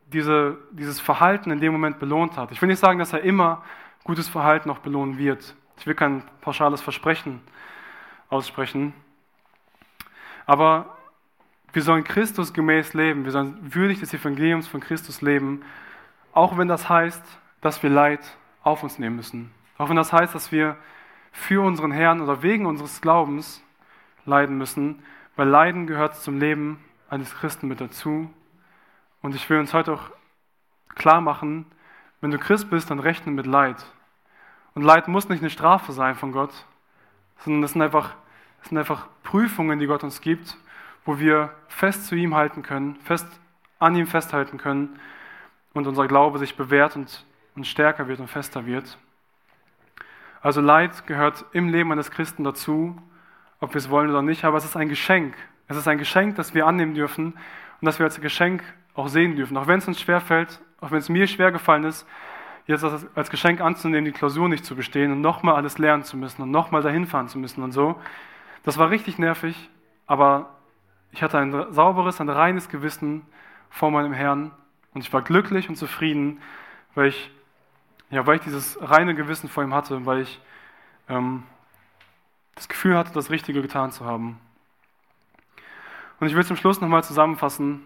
diese, dieses Verhalten in dem Moment belohnt hat. Ich will nicht sagen, dass er immer gutes Verhalten auch belohnen wird. Ich will kein pauschales Versprechen aussprechen. Aber wir sollen Christus gemäß leben. Wir sollen würdig des Evangeliums von Christus leben. Auch wenn das heißt, dass wir Leid auf uns nehmen müssen. Auch wenn das heißt, dass wir für unseren Herrn oder wegen unseres Glaubens leiden müssen. Weil Leiden gehört zum Leben eines Christen mit dazu. Und ich will uns heute auch klar machen, wenn du Christ bist, dann rechne mit Leid. Und Leid muss nicht eine Strafe sein von Gott, sondern das sind einfach, das sind einfach Prüfungen, die Gott uns gibt, wo wir fest zu ihm halten können, fest an ihm festhalten können und unser Glaube sich bewährt und, und stärker wird und fester wird. Also Leid gehört im Leben eines Christen dazu, ob wir es wollen oder nicht, aber es ist ein Geschenk. Es ist ein Geschenk, das wir annehmen dürfen und das wir als Geschenk auch sehen dürfen. Auch wenn es uns schwerfällt, auch wenn es mir schwer gefallen ist, jetzt als Geschenk anzunehmen, die Klausur nicht zu bestehen und nochmal alles lernen zu müssen und nochmal dahin fahren zu müssen und so. Das war richtig nervig, aber ich hatte ein sauberes, ein reines Gewissen vor meinem Herrn und ich war glücklich und zufrieden, weil ich, ja, weil ich dieses reine Gewissen vor ihm hatte, weil ich ähm, das Gefühl hatte, das Richtige getan zu haben. Und ich will zum Schluss nochmal zusammenfassen,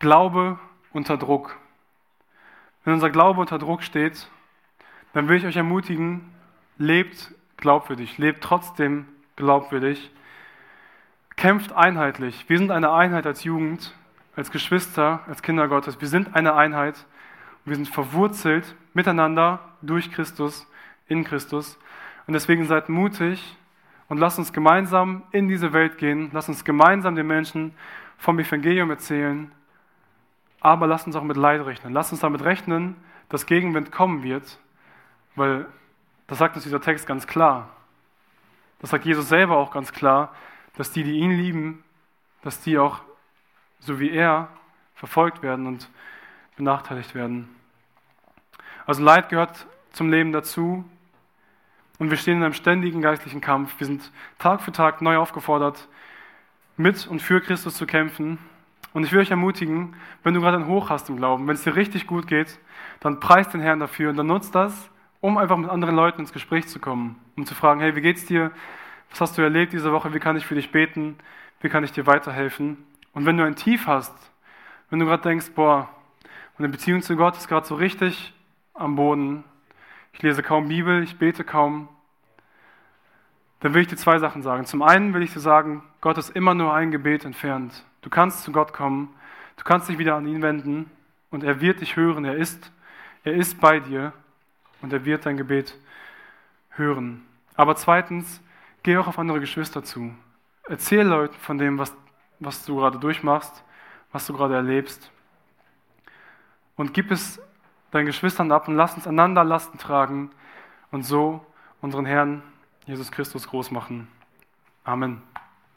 Glaube unter Druck. Wenn unser Glaube unter Druck steht, dann will ich euch ermutigen, lebt glaubwürdig, lebt trotzdem glaubwürdig, kämpft einheitlich. Wir sind eine Einheit als Jugend, als Geschwister, als Kinder Gottes. Wir sind eine Einheit. Wir sind verwurzelt miteinander durch Christus, in Christus. Und deswegen seid mutig und lasst uns gemeinsam in diese Welt gehen. Lasst uns gemeinsam den Menschen vom Evangelium erzählen aber lasst uns auch mit Leid rechnen. Lasst uns damit rechnen, dass Gegenwind kommen wird, weil das sagt uns dieser Text ganz klar. Das sagt Jesus selber auch ganz klar, dass die, die ihn lieben, dass die auch, so wie er, verfolgt werden und benachteiligt werden. Also Leid gehört zum Leben dazu und wir stehen in einem ständigen geistlichen Kampf. Wir sind Tag für Tag neu aufgefordert, mit und für Christus zu kämpfen und ich will euch ermutigen, wenn du gerade ein Hoch hast im Glauben, wenn es dir richtig gut geht, dann preis den Herrn dafür und dann nutzt das, um einfach mit anderen Leuten ins Gespräch zu kommen, um zu fragen, hey, wie geht's dir? Was hast du erlebt diese Woche? Wie kann ich für dich beten? Wie kann ich dir weiterhelfen? Und wenn du ein Tief hast, wenn du gerade denkst, boah, meine Beziehung zu Gott ist gerade so richtig am Boden, ich lese kaum Bibel, ich bete kaum, dann will ich dir zwei Sachen sagen. Zum einen will ich dir sagen, Gott ist immer nur ein Gebet entfernt. Du kannst zu Gott kommen, du kannst dich wieder an ihn wenden und er wird dich hören. Er ist, er ist bei dir und er wird dein Gebet hören. Aber zweitens, geh auch auf andere Geschwister zu. Erzähl Leuten von dem, was, was du gerade durchmachst, was du gerade erlebst. Und gib es deinen Geschwistern ab und lass uns einander Lasten tragen und so unseren Herrn Jesus Christus groß machen. Amen.